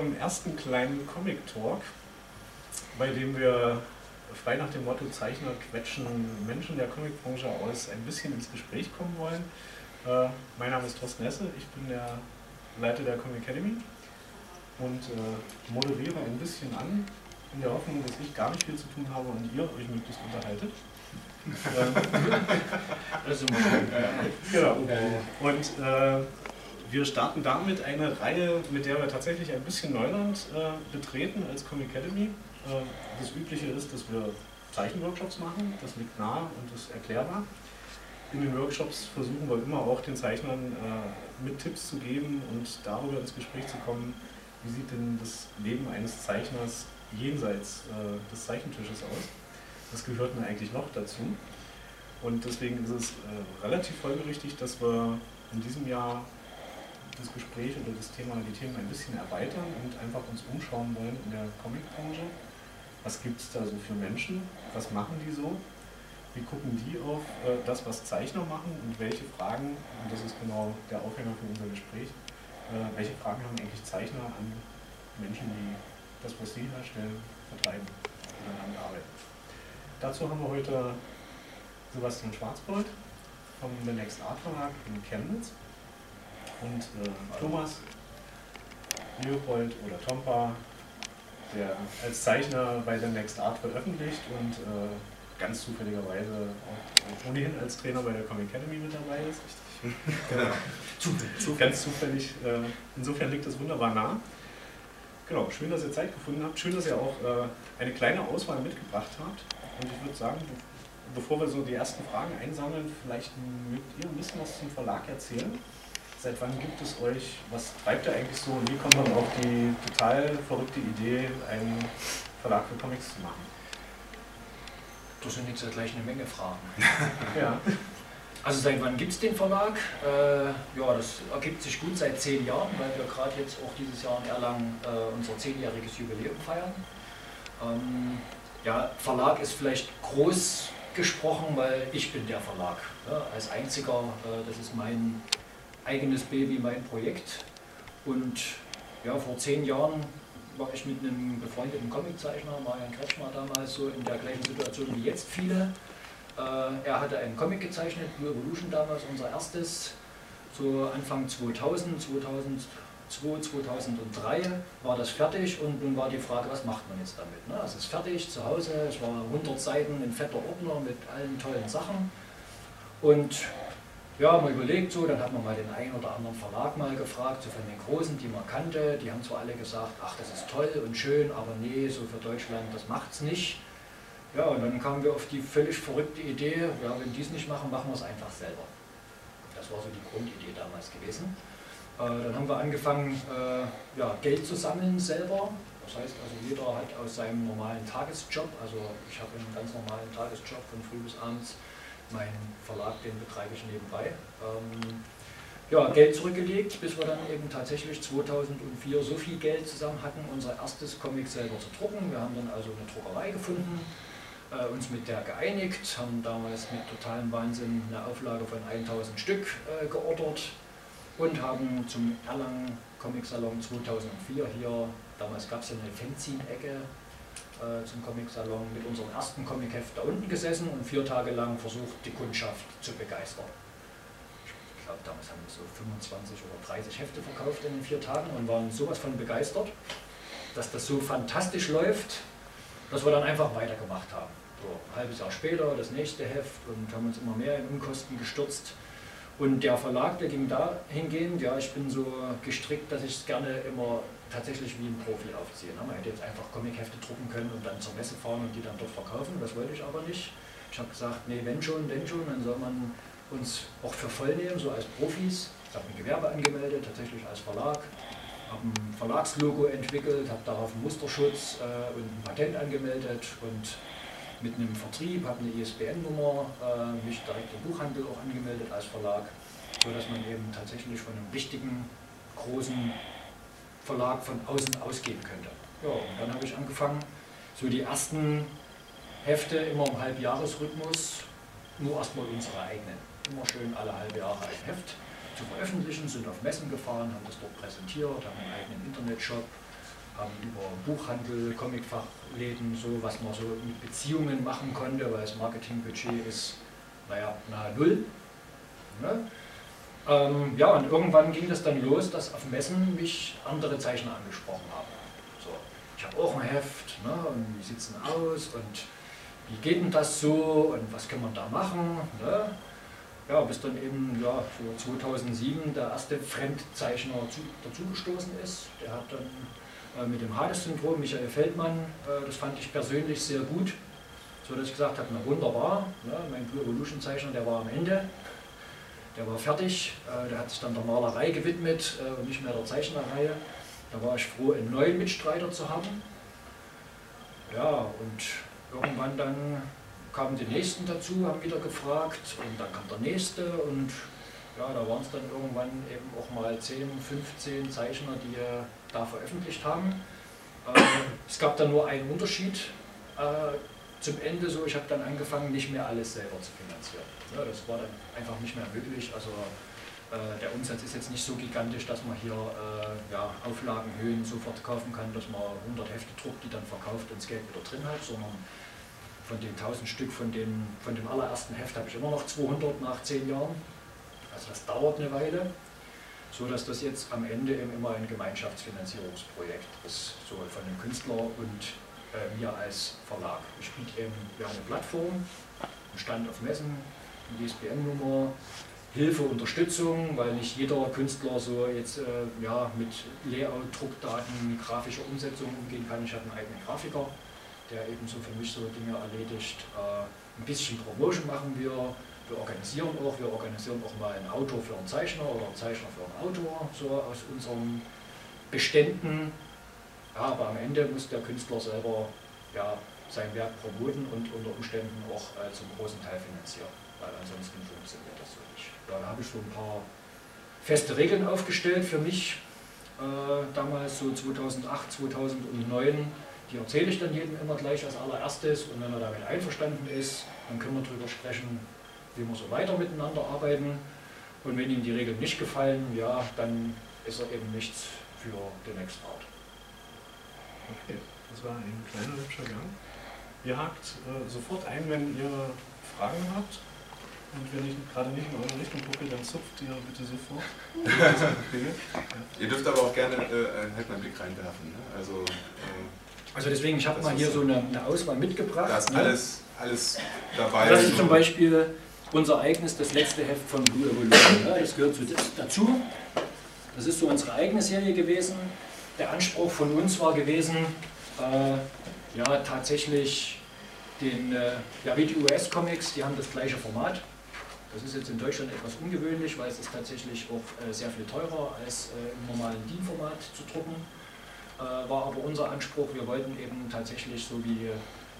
unserem ersten kleinen Comic Talk, bei dem wir frei nach dem Motto Zeichner quetschen Menschen der Comicbranche aus ein bisschen ins Gespräch kommen wollen. Äh, mein Name ist Thorsten Hesse, ich bin der Leiter der Comic Academy und äh, moderiere ein bisschen an, in der Hoffnung, dass ich gar nicht viel zu tun habe und ihr euch möglichst unterhaltet. das ist immer genau. Und äh, wir starten damit eine Reihe, mit der wir tatsächlich ein bisschen Neuland äh, betreten als Comic Academy. Äh, das Übliche ist, dass wir Zeichenworkshops machen, das liegt nahe und ist erklärbar. In den Workshops versuchen wir immer auch den Zeichnern äh, mit Tipps zu geben und darüber ins Gespräch zu kommen, wie sieht denn das Leben eines Zeichners jenseits äh, des Zeichentisches aus. Das gehört mir eigentlich noch dazu. Und deswegen ist es äh, relativ folgerichtig, dass wir in diesem Jahr das Gespräch oder das Thema, die Themen ein bisschen erweitern und einfach uns umschauen wollen in der Comicbranche. Was gibt es da so für Menschen? Was machen die so? Wie gucken die auf äh, das, was Zeichner machen und welche Fragen, und das ist genau der Aufhänger für unser Gespräch, äh, welche Fragen haben eigentlich Zeichner an Menschen, die das, was sie herstellen, vertreiben oder damit arbeiten? Dazu haben wir heute Sebastian Schwarzbold vom The Next Art Verlag in Chemnitz und äh, Thomas Leopold oder Tompa, der als Zeichner bei The Next Art veröffentlicht und äh, ganz zufälligerweise auch ohnehin als Trainer bei der Comic Academy mit dabei ist. genau. Zufällig. Ganz zufällig. Äh, insofern liegt das wunderbar nah. Genau, schön, dass ihr Zeit gefunden habt. Schön, dass ihr auch äh, eine kleine Auswahl mitgebracht habt. Und ich würde sagen, bevor wir so die ersten Fragen einsammeln, vielleicht mögt ihr ein bisschen was zum Verlag erzählen. Seit wann gibt es euch? Was treibt ihr eigentlich so? Und wie kommt man auf die total verrückte Idee, einen Verlag für Comics zu machen? Das sind jetzt gleich eine Menge Fragen. ja. Also seit wann gibt es den Verlag? Äh, ja, das ergibt sich gut seit zehn Jahren, weil wir gerade jetzt auch dieses Jahr in Erlangen äh, unser zehnjähriges Jubiläum feiern. Ähm, ja, Verlag ist vielleicht groß gesprochen, weil ich bin der Verlag. Ja, als einziger, äh, das ist mein eigenes Baby, mein Projekt. Und ja, vor zehn Jahren war ich mit einem befreundeten Comiczeichner, Marian Kretschmer damals, so in der gleichen Situation wie jetzt viele. Äh, er hatte einen Comic gezeichnet, Blue Evolution damals, unser erstes, so Anfang 2000, 2002, 2003 war das fertig und nun war die Frage, was macht man jetzt damit? Ne? Es ist fertig zu Hause, es war 100 Seiten in fetter Ordner mit allen tollen Sachen und ja, mal überlegt so, dann hat man mal den einen oder anderen Verlag mal gefragt, so von den Großen, die man kannte. Die haben zwar alle gesagt, ach, das ist toll und schön, aber nee, so für Deutschland, das macht's nicht. Ja, und dann kamen wir auf die völlig verrückte Idee, ja, wenn die es nicht machen, machen wir es einfach selber. Das war so die Grundidee damals gewesen. Äh, dann haben wir angefangen, äh, ja, Geld zu sammeln selber. Das heißt also, jeder hat aus seinem normalen Tagesjob, also ich habe einen ganz normalen Tagesjob von früh bis abends, mein Verlag, den betreibe ich nebenbei. Ähm, ja, Geld zurückgelegt, bis wir dann eben tatsächlich 2004 so viel Geld zusammen hatten, unser erstes Comic selber zu drucken. Wir haben dann also eine Druckerei gefunden, äh, uns mit der geeinigt, haben damals mit totalem Wahnsinn eine Auflage von 1000 Stück äh, geordert und haben zum Erlangen Comic Salon 2004 hier, damals gab es ja eine Fanzine-Ecke, äh, zum Comic-Salon mit unserem ersten Comic-Heft da unten gesessen und vier Tage lang versucht, die Kundschaft zu begeistern. Ich glaube, damals haben wir so 25 oder 30 Hefte verkauft in den vier Tagen und waren sowas von begeistert, dass das so fantastisch läuft, dass wir dann einfach weitergemacht haben. So, ein halbes Jahr später das nächste Heft und haben uns immer mehr in Unkosten gestürzt. Und der Verlag, der ging dahingehend, ja, ich bin so gestrickt, dass ich es gerne immer tatsächlich wie ein Profi aufziehe. Man hätte jetzt einfach Comichefte drucken können und dann zur Messe fahren und die dann dort verkaufen. Das wollte ich aber nicht. Ich habe gesagt, nee, wenn schon, denn schon, dann soll man uns auch für voll nehmen, so als Profis. Ich habe ein Gewerbe angemeldet, tatsächlich als Verlag, habe ein Verlagslogo entwickelt, habe darauf einen Musterschutz äh, und ein Patent angemeldet und mit einem Vertrieb, habe eine ISBN-Nummer, äh, mich direkt im Buchhandel auch angemeldet als Verlag, sodass man eben tatsächlich von einem richtigen, großen Verlag von außen ausgehen könnte. Ja, und dann habe ich angefangen, so die ersten Hefte immer im Halbjahresrhythmus, nur erstmal unsere eigenen. Immer schön alle halbe Jahre ein Heft zu veröffentlichen, sind auf Messen gefahren, haben das dort präsentiert, haben einen eigenen Internetshop, haben über Buchhandel, Comicfachläden, so was man so mit Beziehungen machen konnte, weil das Marketingbudget ist, naja, nahe Null. Ne? Ähm, ja, und irgendwann ging das dann los, dass auf Messen mich andere Zeichner angesprochen haben. So, ich habe auch ein Heft, ne, und wie sieht es denn aus und wie geht denn das so und was kann man da machen? Ne? Ja, bis dann eben ja, so 2007 der erste Fremdzeichner zu, dazugestoßen ist. Der hat dann mit dem Hades-Syndrom, Michael Feldmann, äh, das fand ich persönlich sehr gut, so dass ich gesagt habe, na wunderbar, ne, mein Blue Evolution Zeichner, der war am Ende, der war fertig, äh, der hat sich dann der Malerei gewidmet äh, und nicht mehr der Zeichnerreihe. Da war ich froh, einen neuen Mitstreiter zu haben. Ja, und irgendwann dann kamen die Nächsten dazu, haben wieder gefragt und dann kam der Nächste und ja, da waren es dann irgendwann eben auch mal 10, 15 Zeichner, die äh, da veröffentlicht haben. Äh, es gab dann nur einen Unterschied äh, zum Ende so, ich habe dann angefangen, nicht mehr alles selber zu finanzieren. Das war dann einfach nicht mehr möglich. Also äh, der Umsatz ist jetzt nicht so gigantisch, dass man hier ja, Auflagenhöhen sofort kaufen kann, dass man 100 Hefte druckt, die dann verkauft und das Geld wieder drin hat, sondern von den 1000 Stück von, den, von dem allerersten Heft habe ich immer noch 200 nach 10 Jahren. Also das dauert eine Weile, so dass das jetzt am Ende eben immer ein Gemeinschaftsfinanzierungsprojekt ist, sowohl von dem Künstler und äh, mir als Verlag. Ich biete eben ja, eine Plattform, einen Stand auf Messen, eine ISBN-Nummer, Hilfe, Unterstützung, weil nicht jeder Künstler so jetzt äh, ja, mit Layout, Druckdaten, grafischer Umsetzung umgehen kann. Ich habe einen eigenen Grafiker, der eben so für mich so Dinge erledigt. Äh, ein bisschen Promotion machen wir, wir organisieren auch, wir organisieren auch mal ein Auto für einen Zeichner oder einen Zeichner für einen Autor, so aus unseren Beständen ja, aber am Ende muss der Künstler selber ja, sein Werk promoten und unter Umständen auch äh, zum großen Teil finanzieren, weil ansonsten funktioniert das so nicht. Da habe ich so ein paar feste Regeln aufgestellt für mich, äh, damals so 2008, 2009. Die erzähle ich dann jedem immer gleich als allererstes und wenn er damit einverstanden ist, dann können wir darüber sprechen, wie wir so weiter miteinander arbeiten. Und wenn ihm die Regeln nicht gefallen, ja, dann ist er eben nichts für den Next Art. Okay, das war ein kleiner hübscher Gang. Ihr hakt äh, sofort ein, wenn ihr Fragen habt. Und wenn ich gerade nicht in eure Richtung gucke, dann zupft ihr bitte sofort. ja. Ihr dürft aber auch gerne äh, halt mal einen Blick reinwerfen. Ne? Also, äh, also deswegen, ich habe mal hier so eine, eine, Auswahl mitgebracht. Da ist ne? alles, alles dabei. Das ist zum Beispiel unser eigenes, das letzte Heft von Blue Evolution. Ja, das gehört zu, dazu. Das ist so unsere eigene Serie gewesen der Anspruch von uns war gewesen, äh, ja tatsächlich den, äh, ja wie die US-Comics, die haben das gleiche Format. Das ist jetzt in Deutschland etwas ungewöhnlich, weil es ist tatsächlich auch äh, sehr viel teurer als äh, im normalen DIN-Format zu drucken. Äh, war aber unser Anspruch, wir wollten eben tatsächlich so wie,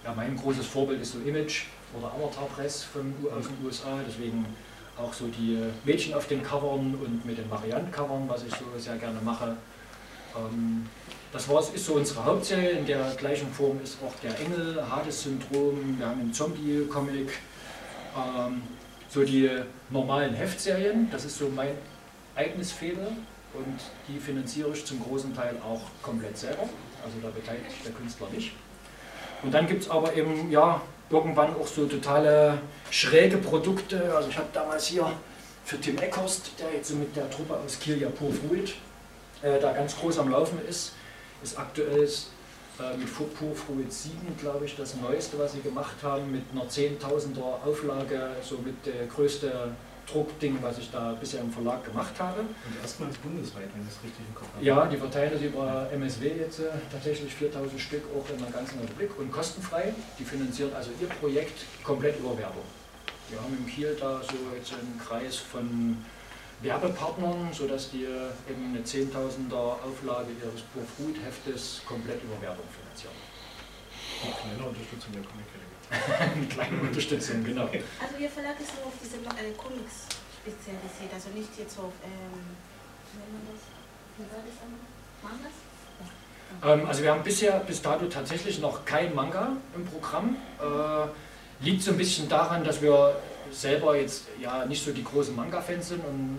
ja mein großes Vorbild ist so Image oder Avatar Press von, aus den USA, deswegen auch so die Mädchen auf den Covern und mit den Variant-Covern, was ich so sehr gerne mache. Ähm, das war, ist so unsere Hauptserie. In der gleichen Form ist auch der Engel, Hades-Syndrom, wir haben einen Zombie-Comic, ähm, so die normalen Heftserien. Das ist so mein eigenes Fehler und die finanziere ich zum großen Teil auch komplett selber. Also da beteiligt sich der Künstler nicht. Und dann gibt es aber eben ja irgendwann auch so totale schräge Produkte. Also ich habe damals hier für Tim Eckhorst, der jetzt mit der Truppe aus Kiel ja pur Fruit äh, da ganz groß am Laufen ist, ist aktuell äh, mit Pur Fruit 7, glaube ich, das Neueste, was sie gemacht haben, mit einer 10.000er Auflage, so mit der größte Druckding, was ich da bisher im Verlag gemacht habe. Und erstmals bundesweit, wenn ich es richtig im Kopf habe. Ja, die verteilen das über MSW jetzt äh, tatsächlich 4000 Stück auch in der ganzen Republik und kostenfrei. Die finanzieren also ihr Projekt komplett über Werbung. Wir haben im Kiel da so jetzt einen Kreis von Werbepartnern, sodass die eben eine 10.000er Auflage ihres Pur Fruit Heftes komplett über Werbung finanzieren. Eine kleine Unterstützung der Comic Academy. Eine kleine Unterstützung, genau. Also Ihr Verlag ist nur auf diese äh, Comics spezialisiert, also nicht jetzt auf, ähm, wie nennt man das? Wie war das Mangas? Ja. Ähm, also wir haben bisher bis dato tatsächlich noch kein Manga im Programm. Äh, liegt so ein bisschen daran, dass wir selber jetzt ja nicht so die großen Manga-Fans sind und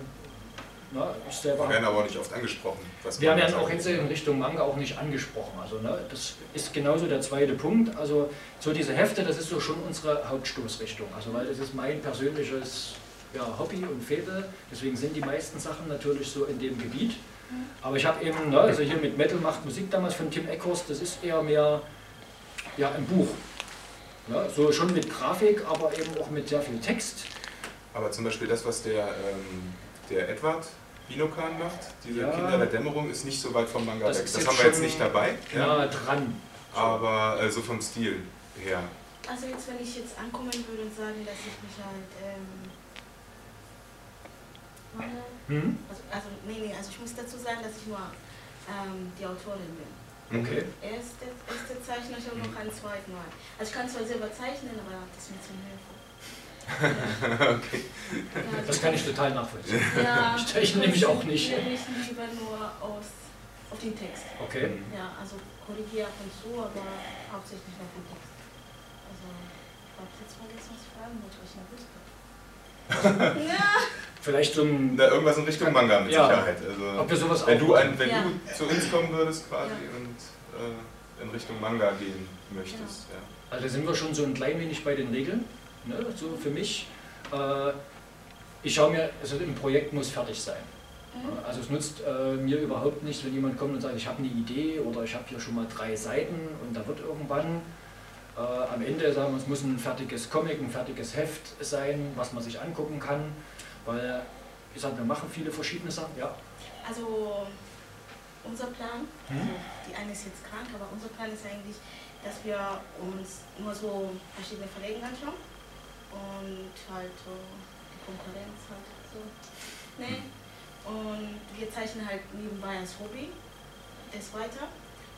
Ne? Ich selber wir werden aber nicht oft angesprochen. wir werden auch jetzt in Richtung Manga auch nicht angesprochen. Also ne, das ist genauso der zweite Punkt. Also so diese Hefte, das ist so schon unsere Hauptstoßrichtung. Also weil das ist mein persönliches ja, Hobby und Faible. Deswegen sind die meisten Sachen natürlich so in dem Gebiet. Aber ich habe eben, ne, also hier mit Metal macht Musik damals von Tim Eckhorst, das ist eher mehr ja, ein Buch. Ne, so schon mit Grafik, aber eben auch mit sehr viel Text. Aber zum Beispiel das, was der, ähm, der Edward Binokan macht, diese ja, Kinder der Dämmerung, ist nicht so weit vom Manga weg. Das haben wir jetzt nicht dabei. Ja, dran. Aber äh, so vom Stil her. Also jetzt, wenn ich jetzt ankommen würde und sagen, dass ich mich halt ähm, hm? Also, also, nee, nee, also ich muss dazu sagen, dass ich nur ähm, die Autorin bin. Okay. Er ist der Zeichner, ich habe noch einen zweiten Mal. Also ich kann zwar selber zeichnen, aber das ist mir zum Hilfe. Okay. Das kann ich total nachvollziehen. Ja, ich zeichne nämlich auch nicht. Ich nicht lieber nur aus, auf den Text. Okay. Ja, also korrigiere ab und zu, aber hauptsächlich auf den Text. Also, ich habe jetzt vergessen, was ich fragen wollte, was ich noch wusste. ja. Vielleicht so ein. Na, irgendwas in Richtung Manga mit ja, Sicherheit. Also, ob wir sowas wenn du, ein, wenn ja. du zu uns kommen würdest quasi ja. und äh, in Richtung Manga gehen möchtest. Ja. Also sind wir schon so ein klein wenig bei den Regeln. Ne? So für mich. Äh, ich schaue mir, also ein Projekt muss fertig sein. Mhm. Also es nutzt äh, mir überhaupt nichts, wenn jemand kommt und sagt, ich habe eine Idee oder ich habe hier schon mal drei Seiten und da wird irgendwann äh, am Ende sagen wir, es muss ein fertiges Comic, ein fertiges Heft sein, was man sich angucken kann. Weil, wie gesagt, wir machen viele verschiedene Sachen, ja. Also unser Plan, hm? also die eine ist jetzt krank, aber unser Plan ist eigentlich, dass wir uns immer so verschiedene Verlegen anschauen und halt so die Konkurrenz halt so. Nee. Und wir zeichnen halt nebenbei als Hobby das weiter.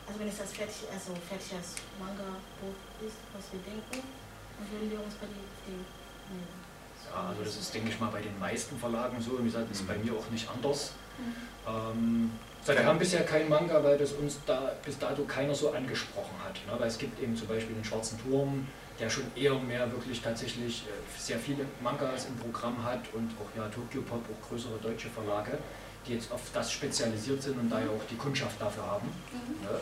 Also wenn es das fertig, also fertig als Manga-Buch ist, was wir denken, dann würden wir uns bei dem nehmen. Ja, also das ist, denke ich mal, bei den meisten Verlagen so. Wie gesagt, das ist bei mhm. mir auch nicht anders. Mhm. Ähm, wir haben bisher keinen Manga, weil das uns da bis dato keiner so angesprochen hat. Ne? Weil es gibt eben zum Beispiel den Schwarzen Turm, der schon eher mehr wirklich tatsächlich äh, sehr viele Mangas im Programm hat und auch ja Tokyo Pop, auch größere deutsche Verlage, die jetzt auf das spezialisiert sind und da ja auch die Kundschaft dafür haben. Mhm. Ne?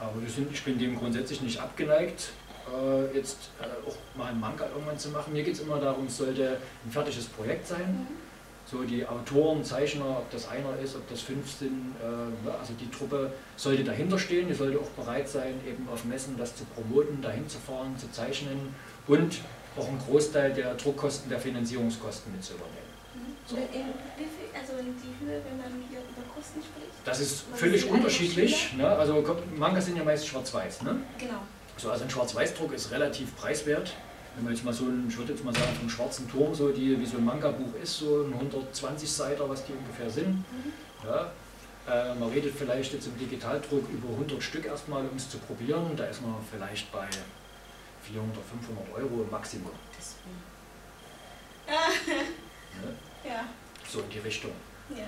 Aber sind, ich bin dem grundsätzlich nicht abgeneigt äh, jetzt äh, auch mal einen Manga irgendwann zu machen. Mir geht es immer darum, es sollte ein fertiges Projekt sein. Mhm. So die Autoren, Zeichner, ob das einer ist, ob das fünf sind, äh, ne, also die Truppe sollte dahinter stehen, die sollte auch bereit sein, eben auf Messen das zu promoten, dahin zu fahren, zu zeichnen und auch einen Großteil der Druckkosten, der Finanzierungskosten mit zu übernehmen. Mhm. So. also die Höhe, wenn man hier über Kosten spricht? Das ist völlig unterschiedlich. Ne? Also Mangas sind ja meist schwarz-weiß. Ne? Genau. So, also ein Schwarz-Weiß-Druck ist relativ preiswert. Wenn man jetzt mal so ein, ich würde jetzt mal sagen, vom schwarzen Turm, so die, wie so ein Manga-Buch ist, so ein 120 Seiter, was die ungefähr sind. Mhm. Ja, äh, man redet vielleicht jetzt im Digitaldruck über 100 Stück erstmal, um es zu probieren. Da ist man vielleicht bei 400, 500 Euro im Maximum. ja. ja. So in die Richtung. Ja.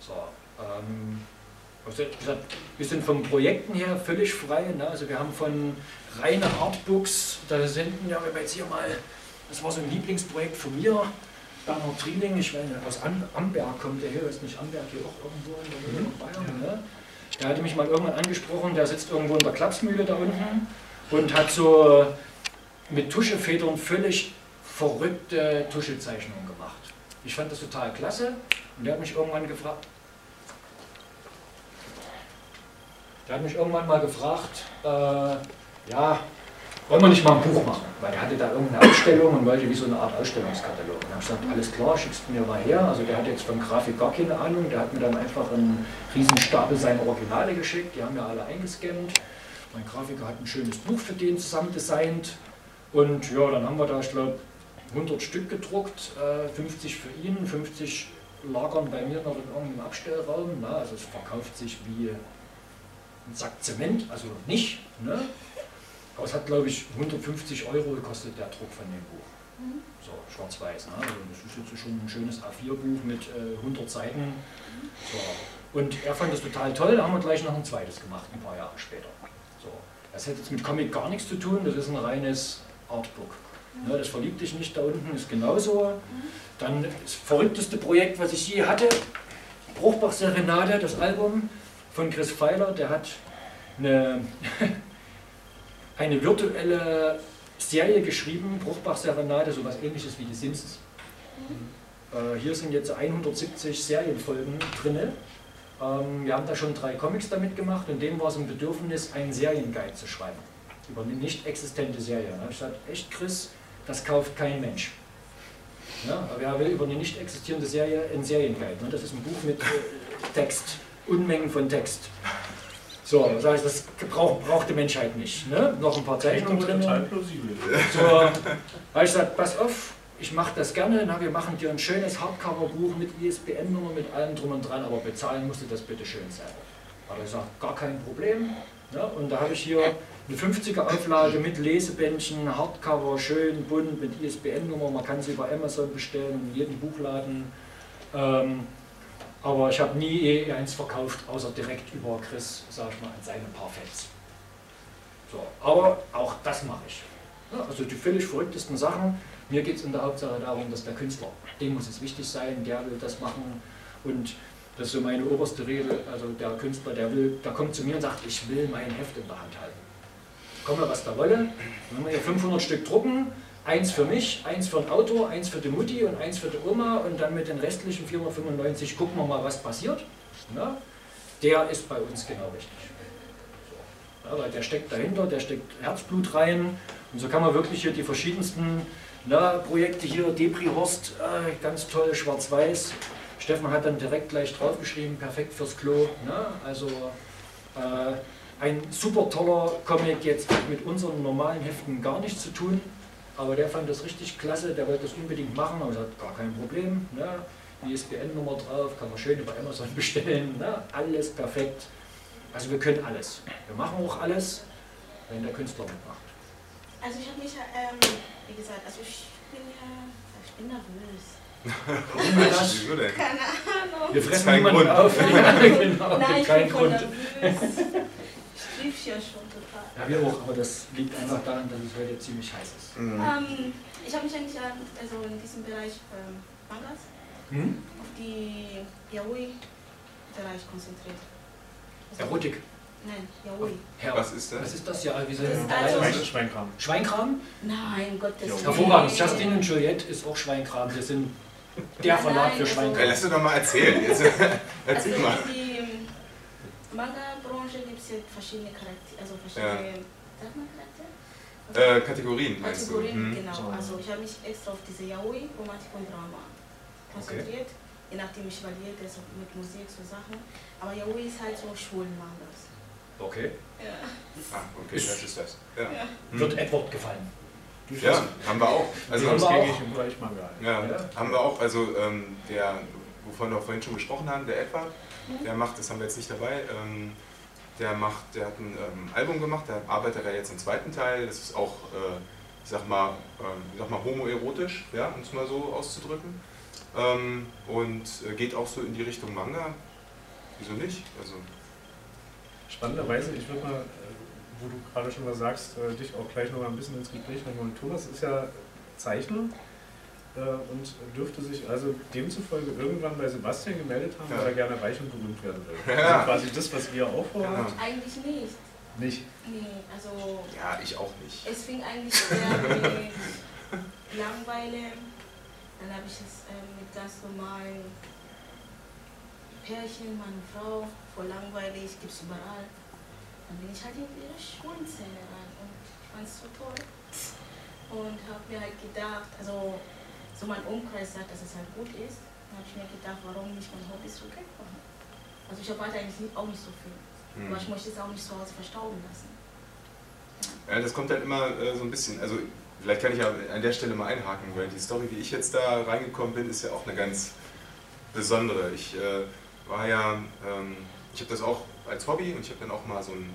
So, ähm, also wir sind vom Projekten her völlig frei. Ne? Also wir haben von reine Artbooks, da senden ja, wenn wir jetzt hier mal, das war so ein Lieblingsprojekt von mir, Bernhard Trieling, ich weiß nicht, aus Amberg kommt der hier, ist nicht Amberg hier auch irgendwo in mhm. Bayern. Ne? Der hatte mich mal irgendwann angesprochen, der sitzt irgendwo in der Klapsmühle da unten und hat so mit Tuschefedern völlig verrückte Tuschezeichnungen gemacht. Ich fand das total klasse und der hat mich irgendwann gefragt, Der hat mich irgendwann mal gefragt, äh, ja, wollen wir nicht mal ein Buch machen? Weil er hatte da irgendeine Ausstellung und wollte wie so eine Art Ausstellungskatalog. Und ich habe gesagt, alles klar, schickst du mir mal her. Also der hat jetzt von Grafik gar keine Ahnung, der hat mir dann einfach einen riesen Stapel seiner Originale geschickt, die haben wir alle eingescannt. Mein Grafiker hat ein schönes Buch für den zusammen designt. Und ja, dann haben wir da, ich glaube, 100 Stück gedruckt, 50 äh, für ihn, 50 lagern bei mir noch in irgendeinem Abstellraum. also es verkauft sich wie ein Sack Zement, also nicht. Ne? Aber es hat, glaube ich, 150 Euro gekostet, der Druck von dem Buch. Mhm. So, schwarz-weiß. Ne? Also das ist jetzt schon ein schönes A4-Buch mit äh, 100 Seiten. So. Und er fand das total toll, da haben wir gleich noch ein zweites gemacht, ein paar Jahre später. So. Das hat jetzt mit Comic gar nichts zu tun, das ist ein reines Artbook. Mhm. Ne, das verliebt dich nicht da unten, ist genauso. Mhm. Dann das verrückteste Projekt, was ich je hatte, Bruchbach Serenade, das Album von Chris Pfeiler, der hat eine, eine virtuelle Serie geschrieben, Bruchbach Serenade, sowas ähnliches wie die Simpsons. Äh, hier sind jetzt 170 Serienfolgen drin. Ähm, wir haben da schon drei Comics damit gemacht und dem war es ein Bedürfnis, einen Serienguide zu schreiben. Über eine nicht existente Serie. Da habe ich gesagt, echt Chris, das kauft kein Mensch. Ja, aber er will über eine nicht existierende Serie ein Serienguide. Ne? Das ist ein Buch mit äh, Text, Unmengen von Text. So, das heißt, das braucht, braucht die Menschheit nicht. Ne? Noch ein paar Zeichnungen drin. Total plausibel. So, habe ich gesagt, pass auf, ich mache das gerne, na, wir machen dir ein schönes Hardcover-Buch mit ISBN-Nummer, mit allem drum und dran, aber bezahlen musst du das bitte schön selber. Hat er gesagt, gar kein Problem. Ja, und da habe ich hier eine 50er Auflage mit Lesebändchen, Hardcover, schön bunt mit ISBN-Nummer. Man kann sie über Amazon bestellen, in jedem Buchladen. Ähm, aber ich habe nie eh eins verkauft, außer direkt über Chris, sag ich mal, an seine paar Fans. So, aber auch das mache ich. Ja, also die völlig verrücktesten Sachen. Mir geht es in der Hauptsache darum, dass der Künstler, dem muss es wichtig sein, der will das machen und das ist so meine oberste Regel. Also der Künstler, der will, der kommt zu mir und sagt, ich will mein Heft in der Hand halten. Komme was da wolle. Wenn wir hier 500 Stück drucken, eins für mich, eins für den Autor, eins für die Mutti und eins für die Oma und dann mit den restlichen 495 gucken wir mal, was passiert. Ja, der ist bei uns genau richtig. Ja, weil der steckt dahinter, der steckt Herzblut rein und so kann man wirklich hier die verschiedensten na, Projekte hier, Debris Horst, äh, ganz toll, schwarz-weiß. Steffen hat dann direkt gleich draufgeschrieben, perfekt fürs Klo. Ne? Also äh, ein super toller Comic, jetzt mit unseren normalen Heften gar nichts zu tun, aber der fand das richtig klasse, der wollte das unbedingt machen, aber hat gar kein Problem. Ne? ISBN-Nummer drauf, kann man schön über Amazon bestellen, ne? alles perfekt. Also wir können alles. Wir machen auch alles, wenn der Künstler mitmacht. Also ich habe mich, ähm, wie gesagt, also ich bin ja, ich bin nervös. Keine Ahnung. Wir fressen niemanden Grund. auf. ja, genau, Nein, ich bin Grund. Lief ja schon total. Ja, wir auch, aber das liegt einfach daran, dass es heute ziemlich heiß ist. Mhm. Ähm, ich habe mich eigentlich also in diesem Bereich ähm, Mangas mhm. auf die Yaoi-Bereich konzentriert. Also Erotik? Nein, Yaoi. Ja, was ist das? Was ist das? Ja, wie das also Schweinkram. Schweinkram? Nein, Gottes Hervorragend. Justin und Juliette ist auch Schweinkram. Wir sind der Verlag für Schweinkram. Ja, lass du doch mal erzählen. Jetzt, erzähl also mal. Die ähm, Manga-Branche gibt es ja verschiedene Charaktere, also verschiedene, ja. sagt man Charaktere? Äh, Kategorien meinst Kategorien, du? Hm. genau. Also ich habe mich extra auf diese Yaoi, Romantik und Drama konzentriert. Okay. Je nachdem ich variiert ist mit Musik, so Sachen. Aber Yaoi ist halt so Schulenmangas. Okay. Ja. Ah, okay, ist, das ist das. Ja. Ja. Wird Edward gefallen. Ja, haben wir auch. Also haben wir auch. Bereich Manga. Ja, ja, haben wir auch. Also ähm, der, wovon wir vorhin schon gesprochen haben, der Edward, mhm. der macht, das haben wir jetzt nicht dabei, ähm, der macht, der hat ein ähm, Album gemacht, der arbeitet da jetzt im zweiten Teil. Das ist auch, äh, ich sag mal, ähm, ich sag mal homoerotisch, ja, um es mal so auszudrücken. Ähm, und äh, geht auch so in die Richtung Manga. Wieso nicht? Also Spannenderweise, ich würde mal, äh, wo du gerade schon was sagst, äh, dich auch gleich noch mal ein bisschen ins Gespräch nehmen. Thomas ist ja Zeichner und dürfte sich also demzufolge irgendwann bei Sebastian gemeldet haben, ja. weil er gerne reich und berühmt werden will. Ja. Also quasi das, was wir auch vorhaben. Ja. Eigentlich nicht. Nicht? Nee, also. Ja, ich auch nicht. Es fing eigentlich eher mit Langweile. Dann habe ich es äh, mit ganz normalen Pärchen, meine Frau, voll langweilig, gibt es überall. Dann bin ich halt in ihre Schulzähne rein und ich fand es so toll. Und habe mir halt gedacht, also so mein Umkreis sagt, dass es halt gut ist. Dann habe ich mir gedacht, warum nicht mein Hobby so Geld machen. Also ich arbeite eigentlich auch nicht so viel. Hm. Aber ich möchte es auch nicht zu Hause verstauben lassen. Ja. das kommt dann immer äh, so ein bisschen, also vielleicht kann ich ja an der Stelle mal einhaken, weil die Story, wie ich jetzt da reingekommen bin, ist ja auch eine ganz besondere. Ich äh, war ja, ähm, ich habe das auch als Hobby und ich habe dann auch mal so einen,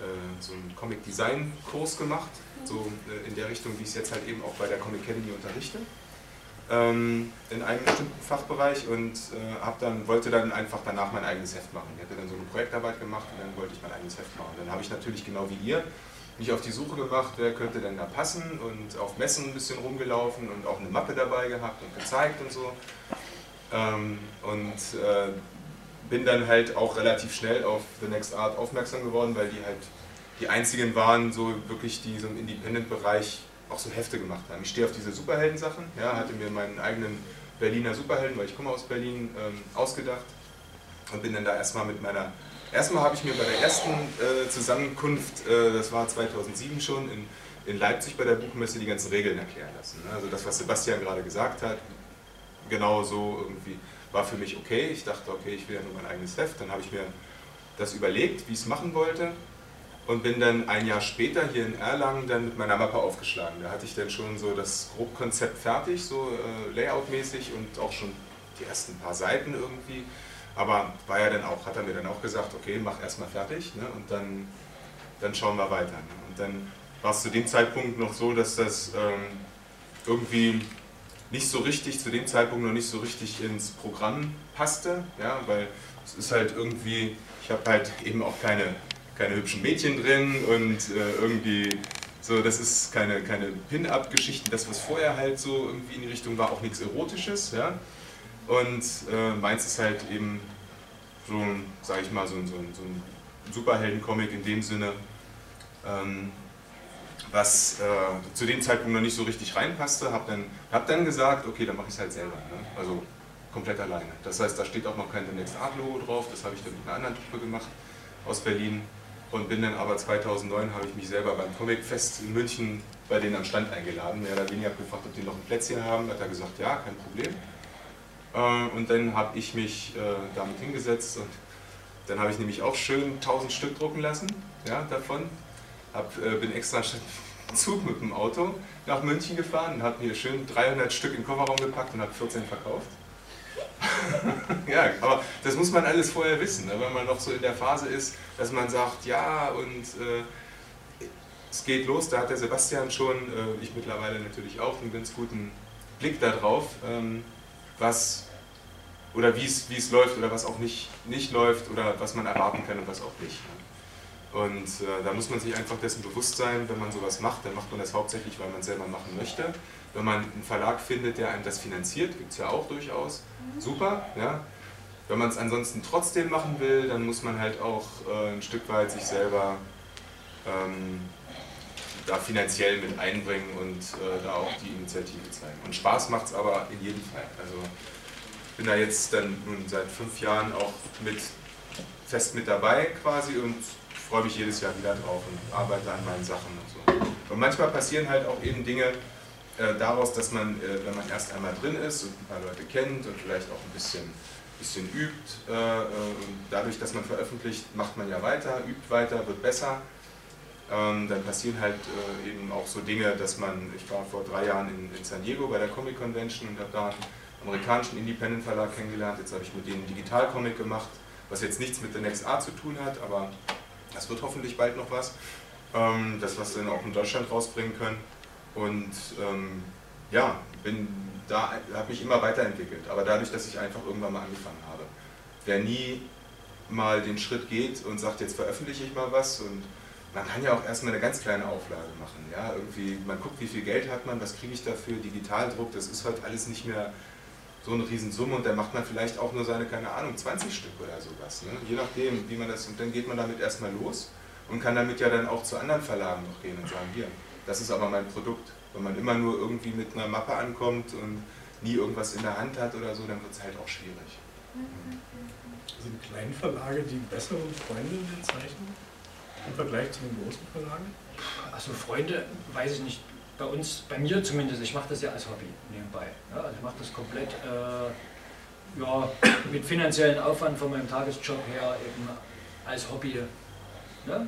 äh, so einen Comic-Design-Kurs gemacht, so äh, in der Richtung, wie ich es jetzt halt eben auch bei der Comic Academy unterrichte, ähm, in einem bestimmten Fachbereich und äh, dann, wollte dann einfach danach mein eigenes Heft machen. Ich hatte dann so eine Projektarbeit gemacht und dann wollte ich mein eigenes Heft machen. Dann habe ich natürlich genau wie ihr mich auf die Suche gemacht, wer könnte denn da passen und auf Messen ein bisschen rumgelaufen und auch eine Mappe dabei gehabt und gezeigt und so. Ähm, und äh, bin dann halt auch relativ schnell auf The Next Art aufmerksam geworden, weil die halt die einzigen waren, so wirklich, die so im Independent-Bereich auch so Hefte gemacht haben. Ich stehe auf diese Superhelden-Sachen, ja, hatte mir meinen eigenen Berliner Superhelden, weil ich komme aus Berlin, ähm, ausgedacht und bin dann da erstmal mit meiner. Erstmal habe ich mir bei der ersten äh, Zusammenkunft, äh, das war 2007 schon, in, in Leipzig bei der Buchmesse die ganzen Regeln erklären lassen. Ne? Also das, was Sebastian gerade gesagt hat, genau so irgendwie war für mich okay. Ich dachte, okay, ich will ja nur mein eigenes Heft. Dann habe ich mir das überlegt, wie ich es machen wollte und bin dann ein Jahr später hier in Erlangen dann mit meiner Mappe aufgeschlagen. Da hatte ich dann schon so das Grobkonzept fertig, so äh, layoutmäßig und auch schon die ersten paar Seiten irgendwie. Aber war ja dann auch, hat er mir dann auch gesagt, okay, mach erstmal fertig ne, und dann, dann schauen wir weiter. Ne. Und dann war es zu dem Zeitpunkt noch so, dass das ähm, irgendwie nicht so richtig, zu dem Zeitpunkt noch nicht so richtig ins Programm passte, ja, weil es ist halt irgendwie, ich habe halt eben auch keine keine hübschen Mädchen drin und äh, irgendwie so, das ist keine, keine Pin-Up-Geschichten, das was vorher halt so irgendwie in die Richtung war, auch nichts Erotisches, ja. Und äh, meins ist halt eben so, sag ich mal, so, so, so ein Superhelden-Comic in dem Sinne, ähm, was äh, zu dem Zeitpunkt noch nicht so richtig reinpasste, habe dann, hab dann gesagt, okay, dann mache ich es halt selber, ne? also komplett alleine. Das heißt, da steht auch noch kein The Next Art Logo drauf, das habe ich dann mit einer anderen Truppe gemacht aus Berlin und bin dann aber 2009 habe ich mich selber beim Comic-Fest in München bei denen am Stand eingeladen. Mehr oder weniger gefragt, ob die noch ein Plätzchen haben. Hat er gesagt, ja, kein Problem. Äh, und dann habe ich mich äh, damit hingesetzt und dann habe ich nämlich auch schön 1000 Stück drucken lassen ja, davon. Hab, äh, bin extra Zug mit dem Auto nach München gefahren und habe mir schön 300 Stück in den Kofferraum gepackt und habe 14 verkauft. ja, aber das muss man alles vorher wissen, ne? wenn man noch so in der Phase ist, dass man sagt, ja, und äh, es geht los, da hat der Sebastian schon, äh, ich mittlerweile natürlich auch, einen ganz guten Blick darauf, ähm, was oder wie es läuft oder was auch nicht, nicht läuft oder was man erwarten kann und was auch nicht. Ne? Und äh, da muss man sich einfach dessen bewusst sein, wenn man sowas macht, dann macht man das hauptsächlich, weil man es selber machen möchte. Wenn man einen Verlag findet, der einem das finanziert, gibt es ja auch durchaus, super. Ja? Wenn man es ansonsten trotzdem machen will, dann muss man halt auch äh, ein Stück weit sich selber ähm, da finanziell mit einbringen und äh, da auch die Initiative zeigen. Und Spaß macht es aber in jedem Fall. Also ich bin da jetzt dann nun seit fünf Jahren auch mit fest mit dabei quasi und freue mich jedes Jahr wieder drauf und arbeite an meinen Sachen und so. Und manchmal passieren halt auch eben Dinge äh, daraus, dass man, äh, wenn man erst einmal drin ist und ein paar Leute kennt und vielleicht auch ein bisschen bisschen übt. Äh, äh, dadurch, dass man veröffentlicht, macht man ja weiter, übt weiter, wird besser. Ähm, dann passieren halt äh, eben auch so Dinge, dass man, ich war vor drei Jahren in, in San Diego bei der Comic Convention und habe da einen amerikanischen Independent Verlag kennengelernt. Jetzt habe ich mit denen Digital-Comic gemacht, was jetzt nichts mit The Next Art zu tun hat, aber das wird hoffentlich bald noch was. Ähm, das, was wir dann auch in Deutschland rausbringen können. Und ähm, ja, bin da habe mich immer weiterentwickelt. Aber dadurch, dass ich einfach irgendwann mal angefangen habe. Wer nie mal den Schritt geht und sagt, jetzt veröffentliche ich mal was und man kann ja auch erstmal eine ganz kleine Auflage machen. Ja? Irgendwie, man guckt, wie viel Geld hat man, was kriege ich dafür, Digitaldruck, das ist heute alles nicht mehr so eine Riesensumme und dann macht man vielleicht auch nur seine, keine Ahnung, 20 Stück oder sowas. Ne? Je nachdem, wie man das, und dann geht man damit erstmal los und kann damit ja dann auch zu anderen Verlagen noch gehen und sagen, hier, das ist aber mein Produkt. Wenn man immer nur irgendwie mit einer Mappe ankommt und nie irgendwas in der Hand hat oder so, dann wird es halt auch schwierig. Sind kleine Verlage die besseren Freunde der Zeichner im Vergleich zu den großen Verlagen? Also Freunde, weiß ich nicht. Bei uns, bei mir zumindest, ich mache das ja als Hobby nebenbei. Ja, also ich mache das komplett äh, ja, mit finanziellen Aufwand von meinem Tagesjob her eben als Hobby. Ne?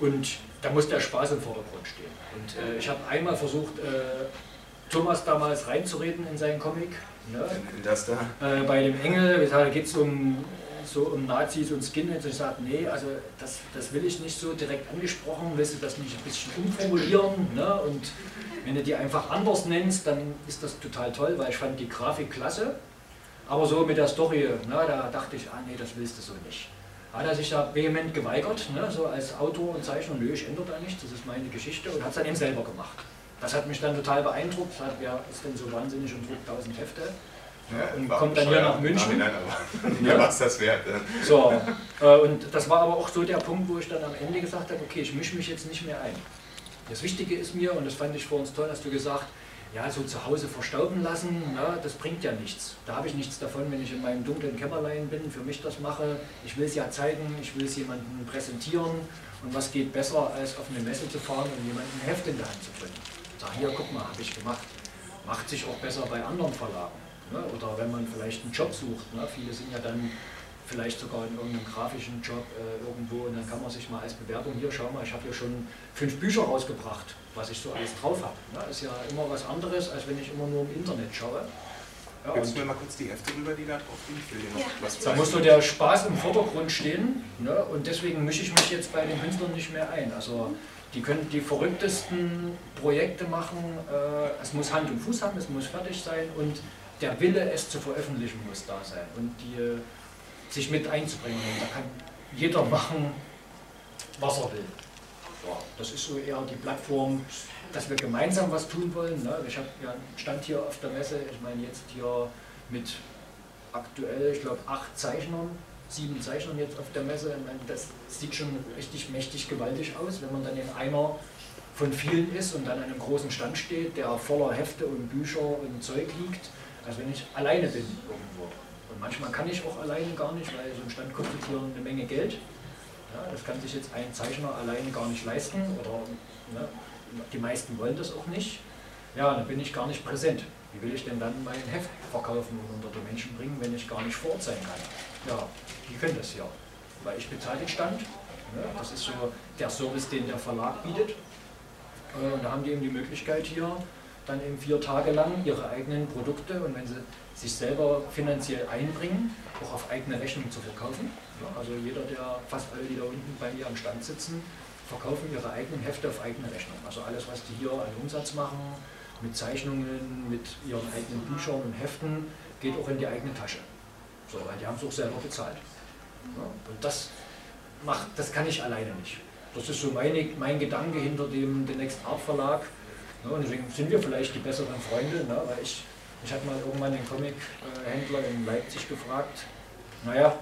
Und da muss der Spaß im Vordergrund stehen. Und äh, ich habe einmal versucht, äh, Thomas damals reinzureden in seinen Comic. Ne? In das da? Äh, bei dem Engel, da geht es um, so um Nazis und Skinheads. Und ich sagte, nee, also das, das will ich nicht so direkt angesprochen, willst du das nicht ein bisschen umformulieren? Ne? Und wenn du die einfach anders nennst, dann ist das total toll, weil ich fand die Grafik klasse. Aber so mit der Story, ne, da dachte ich, ah nee, das willst du so nicht hat er sich da vehement geweigert, ne, so als Autor und Zeichner, nö, ich ändere da nichts, das ist meine Geschichte und hat es dann eben selber gemacht. Das hat mich dann total beeindruckt, hat, wer ist denn so wahnsinnig und druckt tausend Hefte? Ja, und kommt dann hier nach München. Nein, aber ja. was das wert. So, äh, und das war aber auch so der Punkt, wo ich dann am Ende gesagt habe, okay, ich mische mich jetzt nicht mehr ein. Das Wichtige ist mir, und das fand ich vor uns toll, hast du gesagt, ja, so zu Hause verstauben lassen, na, das bringt ja nichts. Da habe ich nichts davon, wenn ich in meinem dunklen Kämmerlein bin, für mich das mache. Ich will es ja zeigen, ich will es jemandem präsentieren. Und was geht besser, als auf eine Messe zu fahren und jemandem ein Heft in der Hand zu drücken. Sag, hier, guck mal, habe ich gemacht. Macht sich auch besser bei anderen Verlagen. Ne? Oder wenn man vielleicht einen Job sucht. Ne? Viele sind ja dann vielleicht sogar in irgendeinem grafischen Job äh, irgendwo und dann kann man sich mal als Bewerbung, hier schau mal, ich habe hier schon fünf Bücher rausgebracht, was ich so alles drauf habe. Ne? Ist ja immer was anderes, als wenn ich immer nur im Internet schaue. Ja, Gibst du mir mal kurz die Hefte rüber, die da drauf liegen? Ich will dir noch ja, was Da muss nur der Spaß im Vordergrund stehen ne? und deswegen mische ich mich jetzt bei den Künstlern nicht mehr ein. Also die können die verrücktesten Projekte machen, äh, es muss Hand und Fuß haben, es muss fertig sein und der Wille, es zu veröffentlichen, muss da sein. Und die, äh, sich mit einzubringen. Und da kann jeder machen, was er will. Ja, das ist so eher die Plattform, dass wir gemeinsam was tun wollen. Ne? Ich habe ja Stand hier auf der Messe, ich meine jetzt hier mit aktuell, ich glaube, acht Zeichnern, sieben Zeichnern jetzt auf der Messe. Meine, das sieht schon richtig mächtig gewaltig aus, wenn man dann in einer von vielen ist und dann an einem großen Stand steht, der voller Hefte und Bücher und Zeug liegt, als wenn ich alleine bin irgendwo. Manchmal kann ich auch alleine gar nicht, weil so ein Stand kostet hier eine Menge Geld. Ja, das kann sich jetzt ein Zeichner alleine gar nicht leisten oder ne, die meisten wollen das auch nicht. Ja, dann bin ich gar nicht präsent. Wie will ich denn dann mein Heft verkaufen und unter die Menschen bringen, wenn ich gar nicht vor Ort sein kann? Ja, die können das ja, weil ich bezahle den Stand. Ne, das ist so der Service, den der Verlag bietet. Äh, und da haben die eben die Möglichkeit hier dann eben vier Tage lang ihre eigenen Produkte und wenn sie sich selber finanziell einbringen, auch auf eigene Rechnung zu verkaufen. Also jeder, der, fast alle, die da unten bei mir am Stand sitzen, verkaufen ihre eigenen Hefte auf eigene Rechnung. Also alles, was die hier an Umsatz machen, mit Zeichnungen, mit ihren eigenen Büchern und Heften, geht auch in die eigene Tasche. So, weil die haben es auch selber bezahlt. Und das macht, das kann ich alleine nicht. Das ist so meine, mein Gedanke hinter dem The Next Art Verlag. Und deswegen sind wir vielleicht die besseren Freunde, ne, weil ich ich habe mal irgendwann den Comic-Händler in Leipzig gefragt, naja,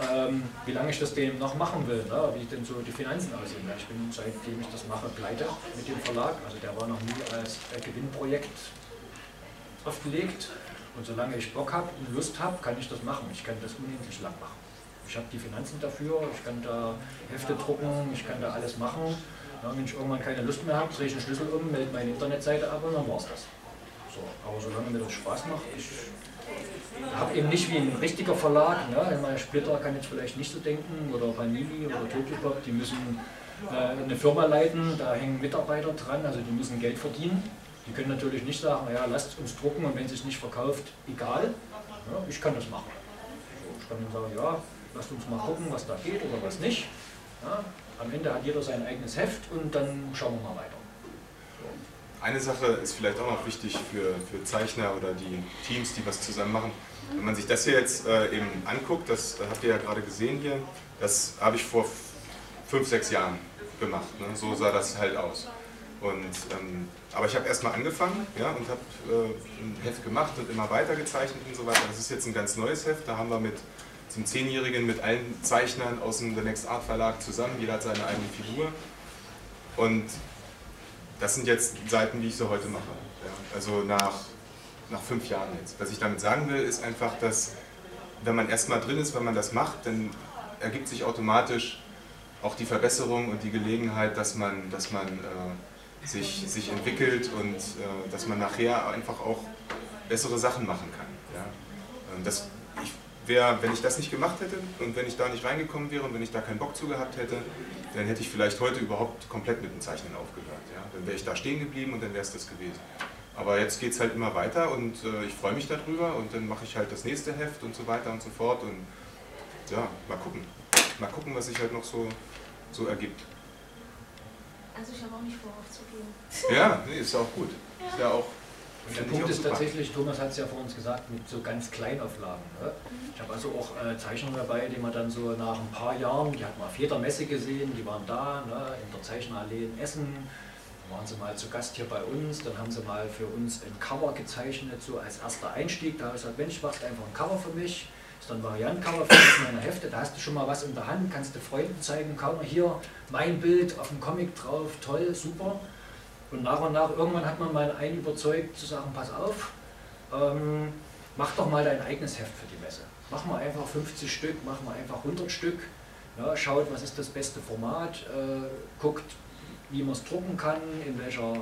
ähm, wie lange ich das dem noch machen will, ne? wie denn so die Finanzen aussehen. Ich bin seitdem ich das mache pleite mit dem Verlag, also der war noch nie als Gewinnprojekt aufgelegt. Und solange ich Bock habe und Lust habe, kann ich das machen. Ich kann das unendlich lang machen. Ich habe die Finanzen dafür, ich kann da Hefte drucken, ich kann da alles machen. Ja, wenn ich irgendwann keine Lust mehr habe, drehe ich den Schlüssel um, melde meine Internetseite ab und dann war es das. So, aber solange mir das Spaß macht, ich habe eben nicht wie ein richtiger Verlag, ne? mein Splitter kann jetzt vielleicht nicht so denken, oder Panini oder Tokyopop, die müssen äh, eine Firma leiten, da hängen Mitarbeiter dran, also die müssen Geld verdienen. Die können natürlich nicht sagen, naja, lasst uns drucken und wenn es sich nicht verkauft, egal. Ja, ich kann das machen. So, ich kann dann sagen, ja, lasst uns mal gucken, was da geht oder was nicht. Ja, am Ende hat jeder sein eigenes Heft und dann schauen wir mal weiter. Eine Sache ist vielleicht auch noch wichtig für, für Zeichner oder die Teams, die was zusammen machen. Wenn man sich das hier jetzt äh, eben anguckt, das habt ihr ja gerade gesehen hier, das habe ich vor fünf, sechs Jahren gemacht. Ne? So sah das halt aus. Und, ähm, aber ich habe erstmal angefangen ja, und habe äh, ein Heft gemacht und immer weiter gezeichnet und so weiter. Das ist jetzt ein ganz neues Heft, da haben wir mit zum Zehnjährigen mit allen Zeichnern aus dem The Next Art Verlag zusammen, jeder hat seine eigene Figur. Und das sind jetzt Seiten, wie ich sie heute mache. Ja, also nach, nach fünf Jahren jetzt. Was ich damit sagen will, ist einfach, dass wenn man erstmal drin ist, wenn man das macht, dann ergibt sich automatisch auch die Verbesserung und die Gelegenheit, dass man, dass man äh, sich, sich entwickelt und äh, dass man nachher einfach auch bessere Sachen machen kann. Ja? Ähm, das, wär, wenn ich das nicht gemacht hätte und wenn ich da nicht reingekommen wäre und wenn ich da keinen Bock zu gehabt hätte, dann hätte ich vielleicht heute überhaupt komplett mit dem Zeichnen aufgehört. Ja? Dann wäre ich da stehen geblieben und dann wäre es das gewesen. Aber jetzt geht es halt immer weiter und äh, ich freue mich darüber und dann mache ich halt das nächste Heft und so weiter und so fort und ja, mal gucken. Mal gucken, was sich halt noch so, so ergibt. Also ich habe auch nicht vor aufzugeben. Ja, nee, ist ja auch gut. Ja. Ist ja auch der Punkt ist tatsächlich, Thomas hat es ja vor uns gesagt, mit so ganz Kleinauflagen. Ne? Ich habe also auch äh, Zeichnungen dabei, die man dann so nach ein paar Jahren, die hat man auf jeder Messe gesehen, die waren da, ne? in der Zeichenallee in Essen, waren sie mal zu Gast hier bei uns, dann haben sie mal für uns ein Cover gezeichnet, so als erster Einstieg. Da habe ich gesagt, Mensch, machst einfach ein Cover für mich. Das ist dann Variantencover für meine Hefte. Da hast du schon mal was in der Hand, kannst du Freunden zeigen, kaum hier mein Bild auf dem Comic drauf, toll, super. Und nach und nach, irgendwann hat man mal einen überzeugt zu sagen, pass auf, ähm, mach doch mal dein eigenes Heft für die Messe. Mach mal einfach 50 Stück, mach mal einfach 100 Stück. Ja, schaut, was ist das beste Format, äh, guckt, wie man es drucken kann, in welcher,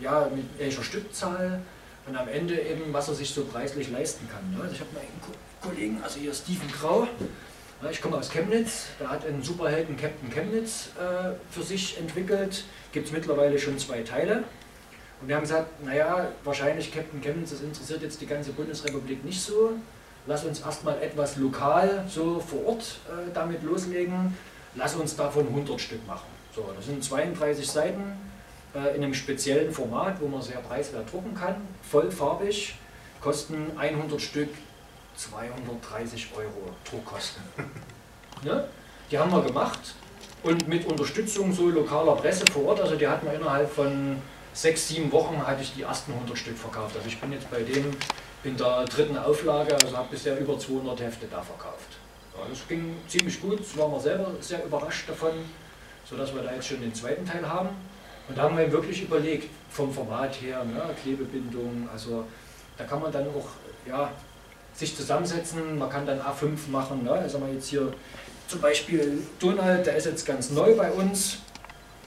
ja, mit welcher Stückzahl und am Ende eben, was er sich so preislich leisten kann. Ne? Also ich habe mal einen Kollegen, also hier Steven Grau, ich komme aus Chemnitz, der hat einen Superhelden Captain Chemnitz äh, für sich entwickelt, gibt es mittlerweile schon zwei Teile. Und wir haben gesagt, naja, wahrscheinlich Captain Chemnitz, das interessiert jetzt die ganze Bundesrepublik nicht so. Lass uns erstmal etwas lokal so vor Ort äh, damit loslegen. Lass uns davon 100 Stück machen. So, das sind 32 Seiten äh, in einem speziellen Format, wo man sehr preiswert drucken kann, vollfarbig, kosten 100 Stück 230 Euro Druckkosten. ne? Die haben wir gemacht und mit Unterstützung so lokaler Presse vor Ort, also die hatten wir innerhalb von sechs, sieben Wochen hatte ich die ersten 100 Stück verkauft. Also ich bin jetzt bei dem in der dritten Auflage, also habe bisher über 200 Hefte da verkauft. Ja, das ging ziemlich gut, das waren wir selber sehr überrascht davon sodass wir da jetzt schon den zweiten Teil haben. Und da haben wir wirklich überlegt, vom Format her, ne, Klebebindung, also da kann man dann auch ja, sich zusammensetzen, man kann dann A5 machen. Ne? Also wir jetzt hier zum Beispiel Donald, der ist jetzt ganz neu bei uns,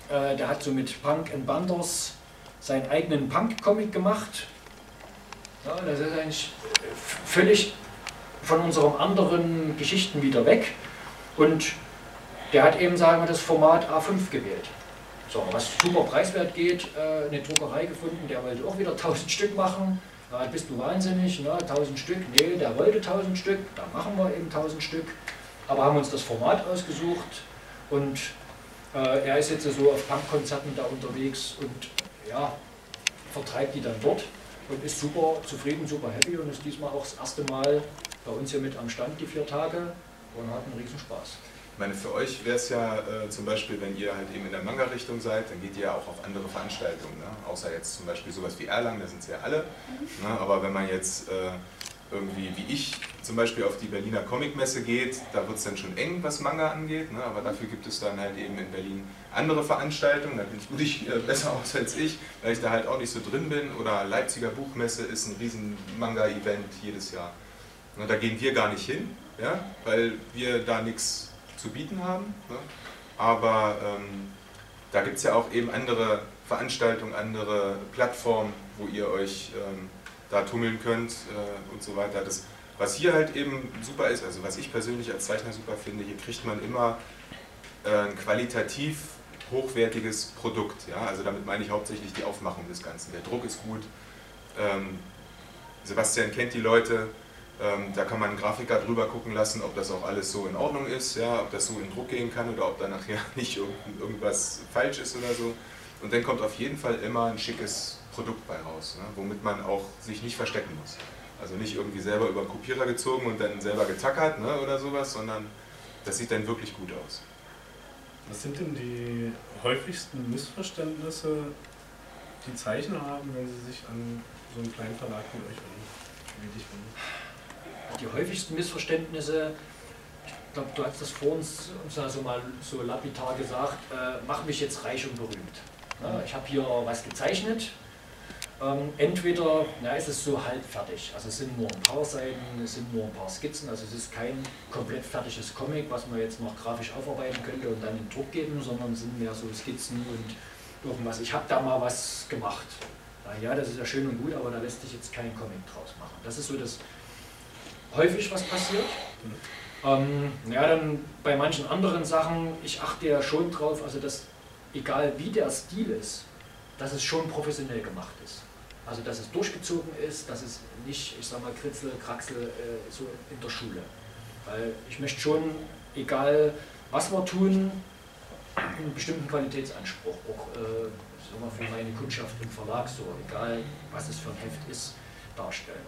äh, der hat so mit Punk and Banders seinen eigenen Punk-Comic gemacht. Ja, das ist eigentlich völlig von unseren anderen Geschichten wieder weg. Und der hat eben, sagen wir, das Format A5 gewählt. So, was super preiswert geht, äh, eine Druckerei gefunden, der wollte auch wieder 1000 Stück machen. Da bist du wahnsinnig, ne? 1000 Stück. Nee, der wollte 1000 Stück, da machen wir eben 1000 Stück. Aber haben uns das Format ausgesucht und äh, er ist jetzt so auf Punkkonzerten da unterwegs und ja, vertreibt die dann dort und ist super zufrieden, super happy und ist diesmal auch das erste Mal bei uns hier mit am Stand die vier Tage und hat einen riesen Spaß. Ich meine, für euch wäre es ja äh, zum Beispiel, wenn ihr halt eben in der Manga-Richtung seid, dann geht ihr ja auch auf andere Veranstaltungen. Ne? Außer jetzt zum Beispiel sowas wie Erlangen, da sind es ja alle. Ne? Aber wenn man jetzt äh, irgendwie wie ich zum Beispiel auf die Berliner Comicmesse geht, da wird es dann schon eng, was Manga angeht. Ne? Aber dafür gibt es dann halt eben in Berlin andere Veranstaltungen. Da kennst du dich äh, besser aus als ich, weil ich da halt auch nicht so drin bin. Oder Leipziger Buchmesse ist ein riesen Manga-Event jedes Jahr. Und da gehen wir gar nicht hin, ja? weil wir da nichts zu bieten haben. Ne? Aber ähm, da gibt es ja auch eben andere Veranstaltungen, andere Plattformen, wo ihr euch ähm, da tummeln könnt äh, und so weiter. Das, was hier halt eben super ist, also was ich persönlich als Zeichner super finde, hier kriegt man immer äh, ein qualitativ hochwertiges Produkt. Ja? Also damit meine ich hauptsächlich die Aufmachung des Ganzen. Der Druck ist gut. Ähm, Sebastian kennt die Leute, ähm, da kann man einen Grafiker drüber gucken lassen, ob das auch alles so in Ordnung ist, ja, ob das so in Druck gehen kann oder ob da nachher nicht irgendwas falsch ist oder so. Und dann kommt auf jeden Fall immer ein schickes Produkt bei raus, ne, womit man auch sich nicht verstecken muss. Also nicht irgendwie selber über den Kopierer gezogen und dann selber getackert ne, oder sowas, sondern das sieht dann wirklich gut aus. Was sind denn die häufigsten Missverständnisse, die Zeichner haben, wenn sie sich an so einen kleinen Verlag wie euch wenden? Die häufigsten Missverständnisse, ich glaube, du hast das vor uns, also mal so lapidar gesagt, äh, mach mich jetzt reich und berühmt. Ja, ich habe hier was gezeichnet. Ähm, entweder na, ist es so halb fertig, also es sind nur ein paar Seiten, es sind nur ein paar Skizzen, also es ist kein komplett fertiges Comic, was man jetzt noch grafisch aufarbeiten könnte und dann in Druck geben, sondern es sind mehr so Skizzen und irgendwas. Ich habe da mal was gemacht. Na ja, das ist ja schön und gut, aber da lässt sich jetzt kein Comic draus machen. Das ist so das häufig was passiert. Ähm, ja, dann bei manchen anderen Sachen, ich achte ja schon drauf, also dass egal wie der Stil ist, dass es schon professionell gemacht ist. Also dass es durchgezogen ist, dass es nicht, ich sag mal, Kritzel, Kraxel äh, so in der Schule. Weil ich möchte schon, egal was wir tun, einen bestimmten Qualitätsanspruch auch äh, mal, für meine Kundschaft im Verlag, so egal was es für ein Heft ist, darstellen.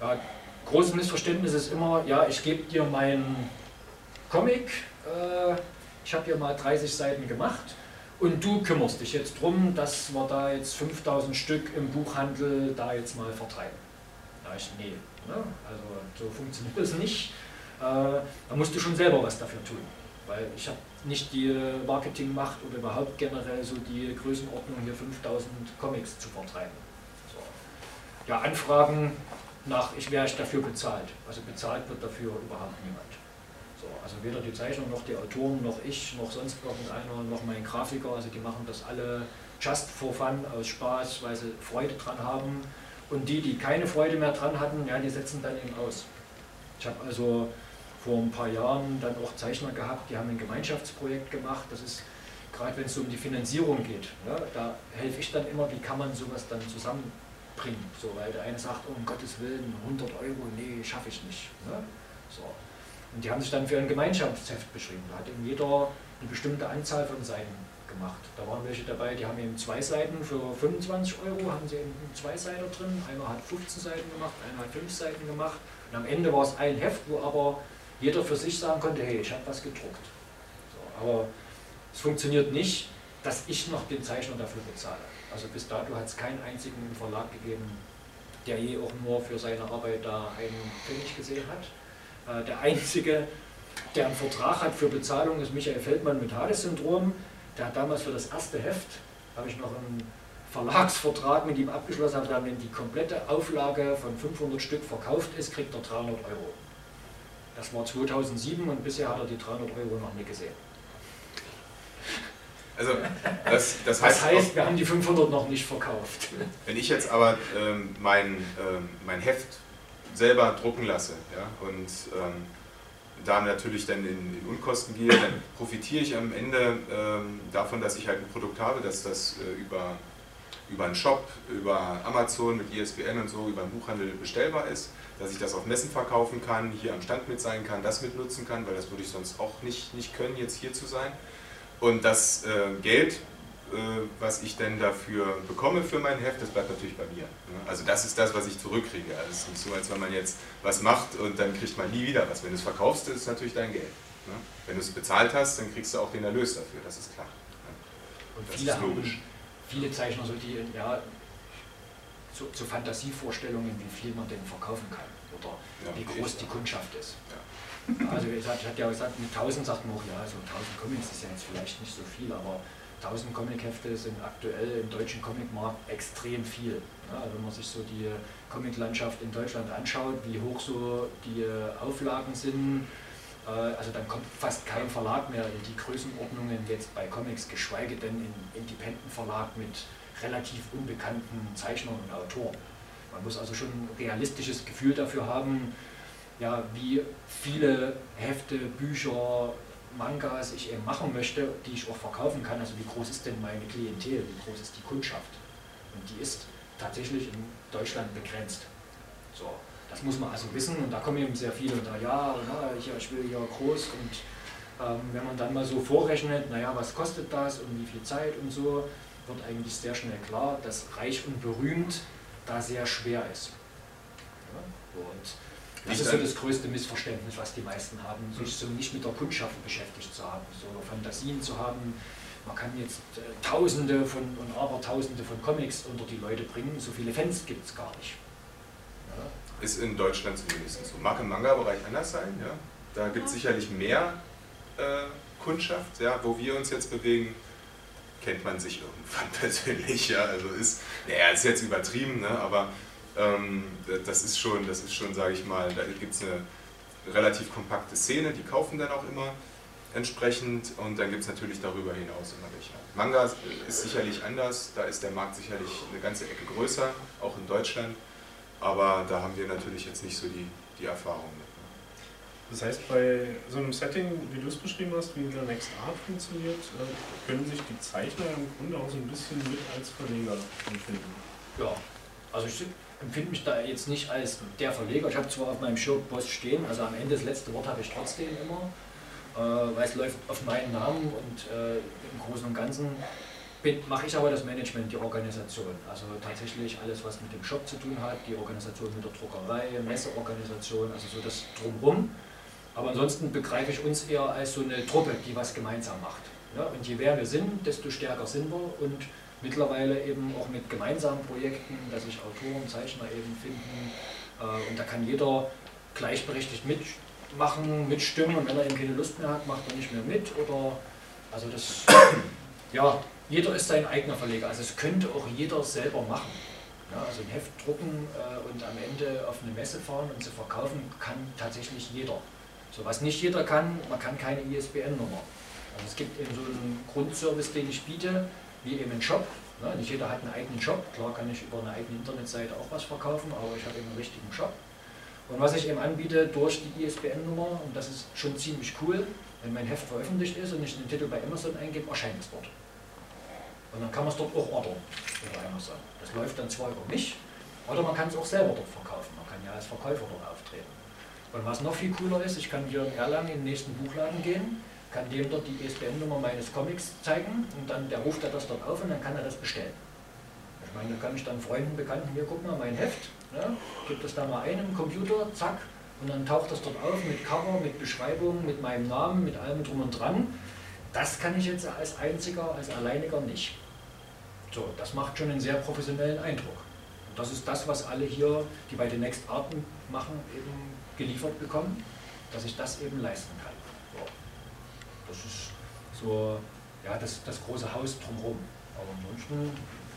Ja, großes Missverständnis ist immer, ja, ich gebe dir meinen Comic, äh, ich habe hier mal 30 Seiten gemacht Und du kümmerst dich jetzt darum, dass wir da jetzt 5000 Stück im Buchhandel da jetzt mal vertreiben. Da ich, nee, ne? also so funktioniert das nicht. Äh, da musst du schon selber was dafür tun. Weil ich habe nicht die Marketingmacht oder überhaupt generell so die Größenordnung, hier 5000 Comics zu vertreiben. So. Ja, Anfragen nach, ich wäre dafür bezahlt. Also bezahlt wird dafür überhaupt niemand. So, also weder die Zeichner noch die Autoren noch ich noch sonst irgendeiner noch mein Grafiker, also die machen das alle just for fun, aus Spaß, weil sie Freude dran haben. Und die, die keine Freude mehr dran hatten, ja, die setzen dann eben aus. Ich habe also vor ein paar Jahren dann auch Zeichner gehabt, die haben ein Gemeinschaftsprojekt gemacht. Das ist gerade wenn es so um die Finanzierung geht, ja, da helfe ich dann immer, wie kann man sowas dann zusammenbringen. So, weil der eine sagt, um Gottes Willen, 100 Euro, nee, schaffe ich nicht. Ja. So. Und die haben sich dann für ein Gemeinschaftsheft beschrieben. Da hat eben jeder eine bestimmte Anzahl von Seiten gemacht. Da waren welche dabei, die haben eben zwei Seiten für 25 Euro, haben sie eben zwei Seiten drin. Einer hat 15 Seiten gemacht, einer hat 5 Seiten gemacht. Und am Ende war es ein Heft, wo aber jeder für sich sagen konnte, hey, ich habe was gedruckt. So, aber es funktioniert nicht, dass ich noch den Zeichner dafür bezahle. Also bis dato hat es keinen einzigen Verlag gegeben, der je auch nur für seine Arbeit da einen Pfennig gesehen hat. Äh, der einzige, der einen Vertrag hat für Bezahlung, ist Michael Feldmann mit Hades-Syndrom. Der hat damals für das erste Heft, habe ich noch einen Verlagsvertrag mit ihm abgeschlossen, habe dann, wenn die komplette Auflage von 500 Stück verkauft ist, kriegt er 300 Euro. Das war 2007 und bisher hat er die 300 Euro noch nicht gesehen. Also das, das heißt, das heißt wir haben die 500 noch nicht verkauft. Wenn ich jetzt aber ähm, mein, ähm, mein Heft selber drucken lasse ja, und ähm, da natürlich dann in, in, Unkosten gehe, dann profitiere ich am Ende ähm, davon, dass ich halt ein Produkt habe, dass das äh, über, über einen Shop, über Amazon mit ISBN und so, über einen Buchhandel bestellbar ist, dass ich das auf Messen verkaufen kann, hier am Stand mit sein kann, das mitnutzen kann, weil das würde ich sonst auch nicht, nicht können, jetzt hier zu sein. Und das äh, Geld äh, was ich denn dafür bekomme für mein Heft, das bleibt natürlich bei mir. Ne? Also das ist das, was ich zurückkriege. Also es ist nicht so, als wenn man jetzt was macht und dann kriegt man nie wieder was. Wenn du es verkaufst, ist es natürlich dein Geld. Ne? Wenn du es bezahlt hast, dann kriegst du auch den Erlös dafür, das ist klar. Ne? Und das viele ist logisch. Haben, viele Zeichner so die, ja, zu, zu, Fantasievorstellungen, wie viel man denn verkaufen kann oder ja, wie groß die Kundschaft ist. Ja. Also ich hatte ja gesagt, mit 1000 sagt man auch, ja, so 1000 Comics ist ja jetzt vielleicht nicht so viel, aber 1000 Comichefte sind aktuell im deutschen Comicmarkt extrem viel. Ja, wenn man sich so die Comiclandschaft in Deutschland anschaut, wie hoch so die Auflagen sind, äh, also dann kommt fast kein Verlag mehr in die Größenordnungen jetzt bei Comics, geschweige denn in Independent-Verlag mit relativ unbekannten Zeichnern und Autoren. Man muss also schon ein realistisches Gefühl dafür haben, ja, wie viele Hefte, Bücher, Mangas ich eben machen möchte, die ich auch verkaufen kann. Also wie groß ist denn meine Klientel, wie groß ist die Kundschaft? Und die ist tatsächlich in Deutschland begrenzt. So, das muss man also wissen und da kommen eben sehr viele und da, ja, na, ich, ich will ja groß und ähm, wenn man dann mal so vorrechnet, naja, was kostet das und wie viel Zeit und so, wird eigentlich sehr schnell klar, dass reich und berühmt da sehr schwer ist. Ja? Und das ist so das größte Missverständnis, was die meisten haben, sich so nicht mit der Kundschaft beschäftigt zu haben, so Fantasien zu haben. Man kann jetzt äh, Tausende von und Abertausende von Comics unter die Leute bringen, so viele Fans gibt es gar nicht. Ja. Ist in Deutschland zumindest so. Mag im Manga-Bereich anders sein, ja. Da gibt es sicherlich mehr äh, Kundschaft, ja, wo wir uns jetzt bewegen kennt man sich irgendwann persönlich, ja, also ist, naja, ist jetzt übertrieben, ne, aber das ist schon, das ist schon, sage ich mal, da gibt es eine relativ kompakte Szene, die kaufen dann auch immer entsprechend und dann gibt es natürlich darüber hinaus immer welche. Manga ist sicherlich anders, da ist der Markt sicherlich eine ganze Ecke größer, auch in Deutschland, aber da haben wir natürlich jetzt nicht so die, die Erfahrung mit. Ne? Das heißt, bei so einem Setting, wie du es beschrieben hast, wie der Next Art funktioniert, äh, können sich die Zeichner im Grunde auch so ein bisschen mit als Verleger empfinden. Ja, also ich empfinde mich da jetzt nicht als der Verleger. Ich habe zwar auf meinem Shirt Boss stehen, also am Ende das letzte Wort habe ich trotzdem immer, äh, weil es läuft auf meinen Namen und äh, im Großen und Ganzen mache ich aber das Management, die Organisation. Also tatsächlich alles, was mit dem Shop zu tun hat, die Organisation mit der Druckerei, Messeorganisation, also so das drumherum. Aber ansonsten begreife ich uns eher als so eine Truppe, die was gemeinsam macht. Ja, und je mehr wir sind, desto stärker sind wir und mittlerweile eben auch mit gemeinsamen Projekten, dass sich Autoren, Zeichner eben finden äh, und da kann jeder gleichberechtigt mitmachen, mitstimmen und wenn er eben keine Lust mehr hat, macht er nicht mehr mit oder also das, ja, jeder ist sein eigener Verleger, also es könnte auch jeder selber machen. Ja, also ein Heft drucken äh, und am Ende auf eine Messe fahren und sie verkaufen, kann tatsächlich jeder. So was nicht jeder kann, man kann keine ISBN-Nummer. Also es gibt eben so einen Grundservice, den ich biete, wie eben ein Shop. Ne? Nicht jeder hat einen eigenen Shop. Klar kann ich über eine eigene Internetseite auch was verkaufen, aber ich habe eben einen richtigen Shop. Und was ich eben anbiete durch die ISBN-Nummer, und das ist schon ziemlich cool, wenn mein Heft veröffentlicht ist und ich den Titel bei Amazon eingebe, erscheint es dort. Und dann kann man es dort auch ordern über Amazon. Das läuft dann zwar über mich, oder man kann es auch selber dort verkaufen. Man kann ja als Verkäufer dort auftreten. Und was noch viel cooler ist, ich kann hier in Erlangen in den nächsten Buchladen gehen, kann dem dort die ISBN-Nummer meines Comics zeigen und dann der ruft er das dort auf und dann kann er das bestellen. Ich meine, da kann ich dann Freunden, Bekannten, hier guck mal, mein Heft, ja, gibt das da mal ein im Computer, zack, und dann taucht das dort auf mit Cover, mit Beschreibung, mit meinem Namen, mit allem drum und dran. Das kann ich jetzt als einziger, als alleiniger nicht. So, das macht schon einen sehr professionellen Eindruck. Und das ist das, was alle hier, die bei den Next Arten machen, eben geliefert bekommen, dass ich das eben leisten kann. Das ist so ja, das, das große Haus drumherum. Aber ansonsten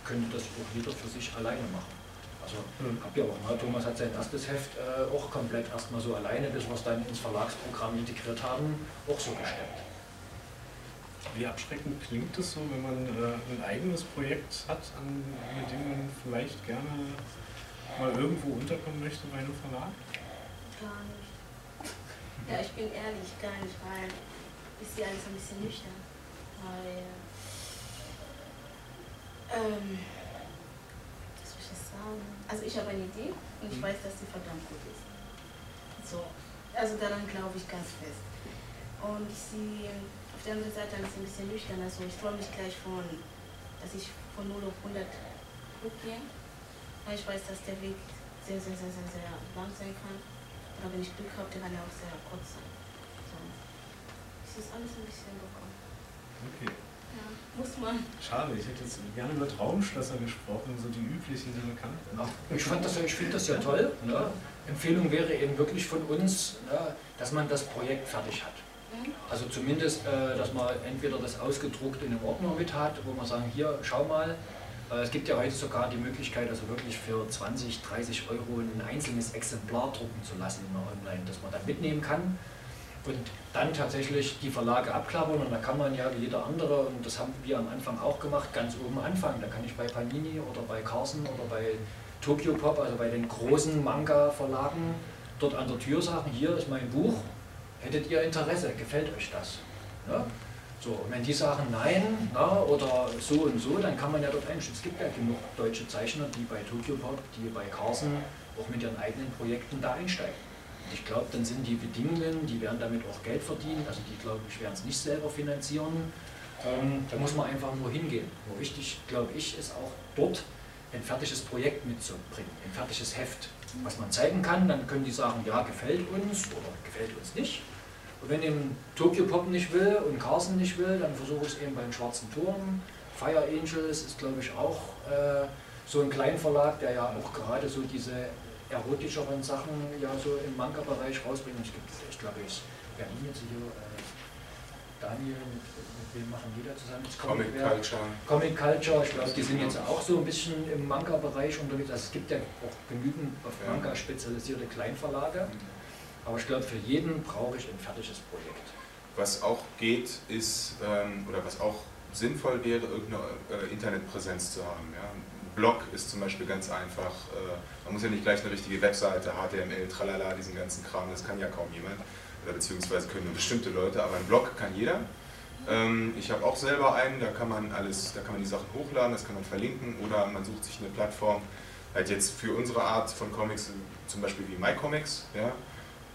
könnte das auch jeder für sich alleine machen. Also mhm. habt ihr auch, ne? Thomas hat sein erstes Heft äh, auch komplett erstmal so alleine, bis wir es dann ins Verlagsprogramm integriert haben, auch so gestemmt. Wie abschreckend klingt es so, wenn man äh, ein eigenes Projekt hat, an, mit dem man vielleicht gerne mal irgendwo unterkommen möchte bei einem Verlag? Gar nicht. Ja, ich bin ehrlich, gar nicht, weil ist ja alles ein bisschen nüchtern. Weil, ähm, was soll ich das sagen? Also ich habe eine Idee und ich mhm. weiß, dass die verdammt gut ist. So, also daran glaube ich ganz fest. Und ich sehe auf der anderen Seite alles ein bisschen nüchtern. Also ich freue mich gleich von, dass ich von 0 auf 100 gehe. Weil ich weiß, dass der Weg sehr, sehr, sehr, sehr, sehr lang sein kann. Aber wenn ich Glück habe, der kann ja auch sehr kurz sein. Ist alles ein bisschen bekommen. Okay. Ja, muss man. Schade, ich hätte jetzt gerne über Traumschlösser gesprochen, so die üblichen, die man kann. Ich ich finde das ja toll. Ne? Empfehlung wäre eben wirklich von uns, ne, dass man das Projekt fertig hat. Also zumindest, äh, dass man entweder das ausgedruckt in einem Ordner mit hat, wo man sagen, hier, schau mal, äh, es gibt ja heute sogar die Möglichkeit, also wirklich für 20, 30 Euro ein einzelnes Exemplar drucken zu lassen online, das man dann mitnehmen kann und dann tatsächlich die Verlage abklappern und da kann man ja wie jeder andere, und das haben wir am Anfang auch gemacht, ganz oben anfangen. Da kann ich bei Panini oder bei Carson oder bei Tokyo Pop, also bei den großen Manga-Verlagen, dort an der Tür sagen, hier ist mein Buch, hättet ihr Interesse, gefällt euch das? Ja? So, und wenn die sagen nein na, oder so und so, dann kann man ja dort einstellen. Es gibt ja genug deutsche Zeichner, die bei Tokyo Pop, die bei Carson auch mit ihren eigenen Projekten da einsteigen. Ich glaube, dann sind die Bedingungen, die werden damit auch Geld verdienen, also die, glaube ich, werden es nicht selber finanzieren. Ähm, da muss man einfach nur hingehen. Nur wichtig, glaube ich, ist auch dort ein fertiges Projekt mitzubringen, ein fertiges Heft, was man zeigen kann. Dann können die sagen, ja, gefällt uns oder gefällt uns nicht. Und wenn eben Tokyo Pop nicht will und Carson nicht will, dann versuche ich es eben beim Schwarzen Turm. Fire Angels ist, glaube ich, auch äh, so ein Kleinverlag, der ja auch gerade so diese erotischeren Sachen ja so im Manga-Bereich rausbringt. Es gibt, ich glaube, ich Berlin jetzt hier, äh, Daniel, mit, mit wem machen die da zusammen? Comic, Comic Culture. Comic Culture, ich glaube, die sind jetzt auch so ein bisschen im Manga-Bereich unterwegs. Also es gibt ja auch genügend auf Manga spezialisierte Kleinverlage. Mhm. Aber ich glaube, für jeden brauche ich ein fertiges Projekt. Was auch geht, ist, ähm, oder was auch sinnvoll wäre, irgendeine äh, Internetpräsenz zu haben. Ja? Blog ist zum Beispiel ganz einfach. Äh, man muss ja nicht gleich eine richtige Webseite, HTML, tralala, diesen ganzen Kram, das kann ja kaum jemand. Beziehungsweise können nur bestimmte Leute, aber ein Blog kann jeder. Ähm, ich habe auch selber einen, da kann man alles, da kann man die Sachen hochladen, das kann man verlinken oder man sucht sich eine Plattform, halt jetzt für unsere Art von Comics, zum Beispiel wie MyComics, ja,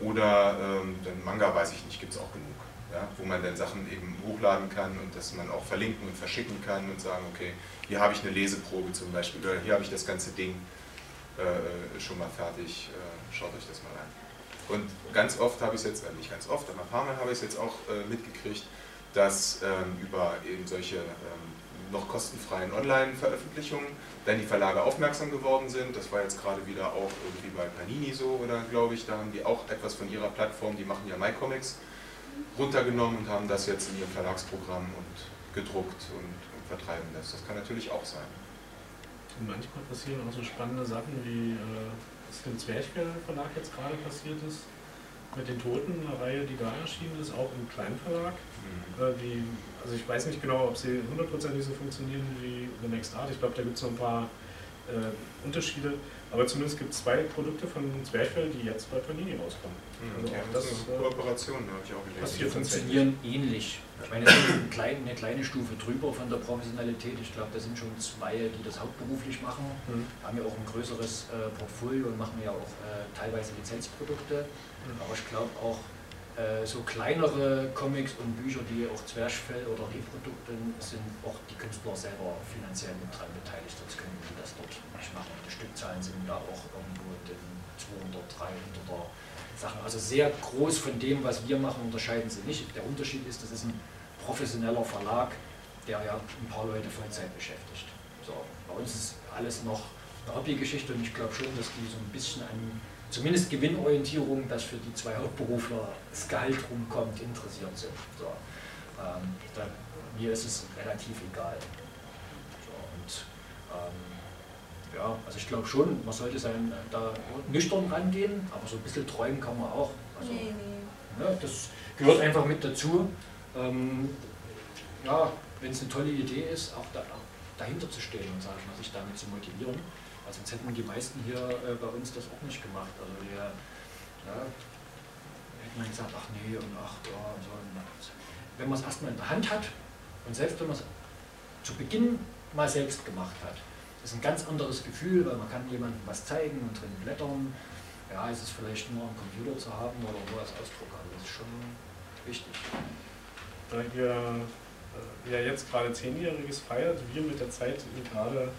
oder ähm, Manga, weiß ich nicht, gibt es auch genug. Ja, wo man dann Sachen eben hochladen kann und dass man auch verlinken und verschicken kann und sagen, okay, hier habe ich eine Leseprobe zum Beispiel oder hier habe ich das ganze Ding äh, schon mal fertig, äh, schaut euch das mal an. Und ganz oft habe ich es jetzt, äh, nicht ganz oft, aber ein paar Mal habe ich es jetzt auch äh, mitgekriegt, dass ähm, über eben solche ähm, noch kostenfreien Online-Veröffentlichungen dann die Verlage aufmerksam geworden sind. Das war jetzt gerade wieder auch irgendwie bei Panini so, oder glaube ich, da haben die auch etwas von ihrer Plattform, die machen ja MyComics, runtergenommen und haben das jetzt in ihrem Verlagsprogramm und gedruckt und, und vertreiben das. Das kann natürlich auch sein. Und manchmal passieren auch so spannende Sachen, wie äh, was dem Zwerchfell-Verlag jetzt gerade passiert ist mit den Toten, eine Reihe, die da erschienen ist, auch im Kleinverlag. Mhm. Äh, die, also ich weiß nicht genau, ob sie hundertprozentig so funktionieren wie The Next Art. Ich glaube, da gibt es so ein paar äh, Unterschiede. Aber zumindest gibt es zwei Produkte von Zwerchfell, die jetzt bei Panini rauskommen. Mhm, also ja, das ist eine äh, Kooperation, habe ich auch gelesen. Die funktionieren ähnlich. Ich meine, das ist eine kleine, eine kleine Stufe drüber von der Professionalität. Ich glaube, da sind schon zwei, die das hauptberuflich machen. Mhm. Haben ja auch ein größeres äh, Portfolio und machen ja auch äh, teilweise Lizenzprodukte. Mhm. Aber ich glaube auch, äh, so kleinere Comics und Bücher, die auch Zwerchfell oder Reprodukten sind auch die Künstler selber finanziell mit dran beteiligt, sonst können die das dort nicht machen. Die Stückzahlen sind da auch irgendwo den 200, 300er Sachen. Also sehr groß von dem, was wir machen, unterscheiden sie nicht. Der Unterschied ist, das ist ein professioneller Verlag, der ja ein paar Leute Vollzeit beschäftigt. So, bei uns ist alles noch eine Hobbygeschichte und ich glaube schon, dass die so ein bisschen an zumindest Gewinnorientierung, dass für die zwei Hauptberufler das Gehalt rumkommt, interessiert sind. So, ähm, da, mir ist es relativ egal. So, und ähm, ja, also ich glaube schon, man sollte sein, da nüchtern rangehen, aber so ein bisschen träumen kann man auch. Also, nee, nee. Ne, das gehört einfach mit dazu. Ähm, ja, wenn es eine tolle Idee ist, auch, da, auch dahinter zu stehen und sagen, sich damit zu motivieren. Also sonst hätten die meisten hier äh, bei uns das auch nicht gemacht. Also wir ja, hätten dann gesagt, ach nee und ach ja und so. Wenn man es erstmal in der Hand hat und selbst wenn man es zu Beginn mal selbst gemacht hat, das ist ein ganz anderes Gefühl, weil man kann jemandem was zeigen und drin blättern. Ja, ist es vielleicht nur am Computer zu haben oder wo als Ausdrucker. Also das ist schon wichtig. Da ihr äh, ja jetzt gerade Zehnjähriges feiert, wir mit der Zeit gerade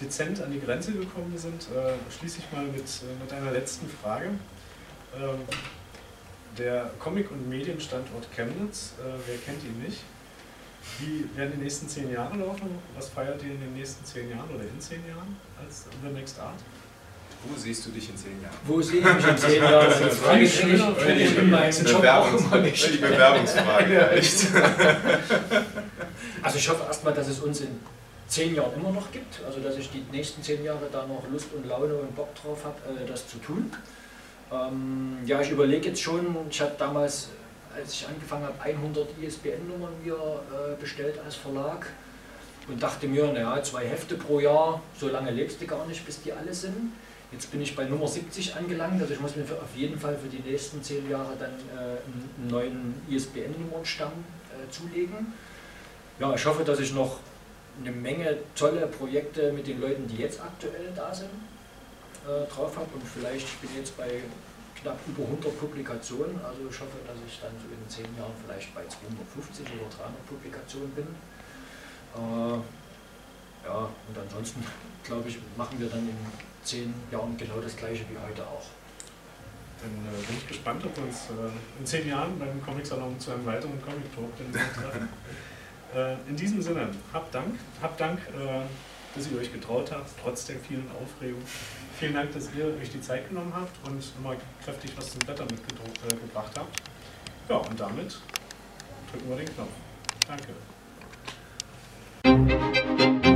dezent an die Grenze gekommen sind, äh, schließe ich mal mit, äh, mit einer letzten Frage. Ähm, der Comic- und Medienstandort Chemnitz, wer kennt ihn nicht? Wie werden die nächsten zehn Jahre laufen? Was feiert ihr in den nächsten zehn Jahren oder in zehn Jahren als The Next Art? Wo siehst du dich in zehn Jahren? Wo sehe ich mich in zehn Jahren? Das ist eine Bewerbungsfrage, echt. Also ich hoffe erstmal, dass es uns in zehn Jahren immer noch gibt, also dass ich die nächsten zehn Jahre da noch Lust und Laune und Bock drauf habe, äh, das zu tun. Ähm, ja, ich überlege jetzt schon, ich habe damals, als ich angefangen habe, 100 ISBN-Nummern mir äh, bestellt als Verlag und dachte mir, naja, zwei Hefte pro Jahr, so lange lebst du gar nicht, bis die alle sind. Jetzt bin ich bei Nummer 70 angelangt, also ich muss mir auf jeden Fall für die nächsten zehn Jahre dann äh, einen neuen ISBN-Nummernstamm äh, zulegen. Ja, ich hoffe, dass ich noch eine Menge tolle Projekte mit den Leuten, die jetzt aktuell da sind, äh, drauf habe. Und vielleicht, ich bin jetzt bei knapp über 100 Publikationen, also ich hoffe, dass ich dann so in zehn Jahren vielleicht bei 250 oder 300 Publikationen bin. Äh, ja, und ansonsten, glaube ich, machen wir dann in zehn Jahren genau das gleiche wie heute auch. Dann äh, bin ich gespannt, ob wir uns äh, in zehn Jahren beim Comic-Salon zu einem weiteren Comic-Talk treffen. Äh, in diesem Sinne, habt Dank, habt Dank, äh, dass ihr euch getraut habt, trotz der vielen Aufregung. Vielen Dank, dass ihr euch die Zeit genommen habt und mal kräftig was zum Blättern mitgebracht äh, habt. Ja, und damit drücken wir den Knopf. Danke.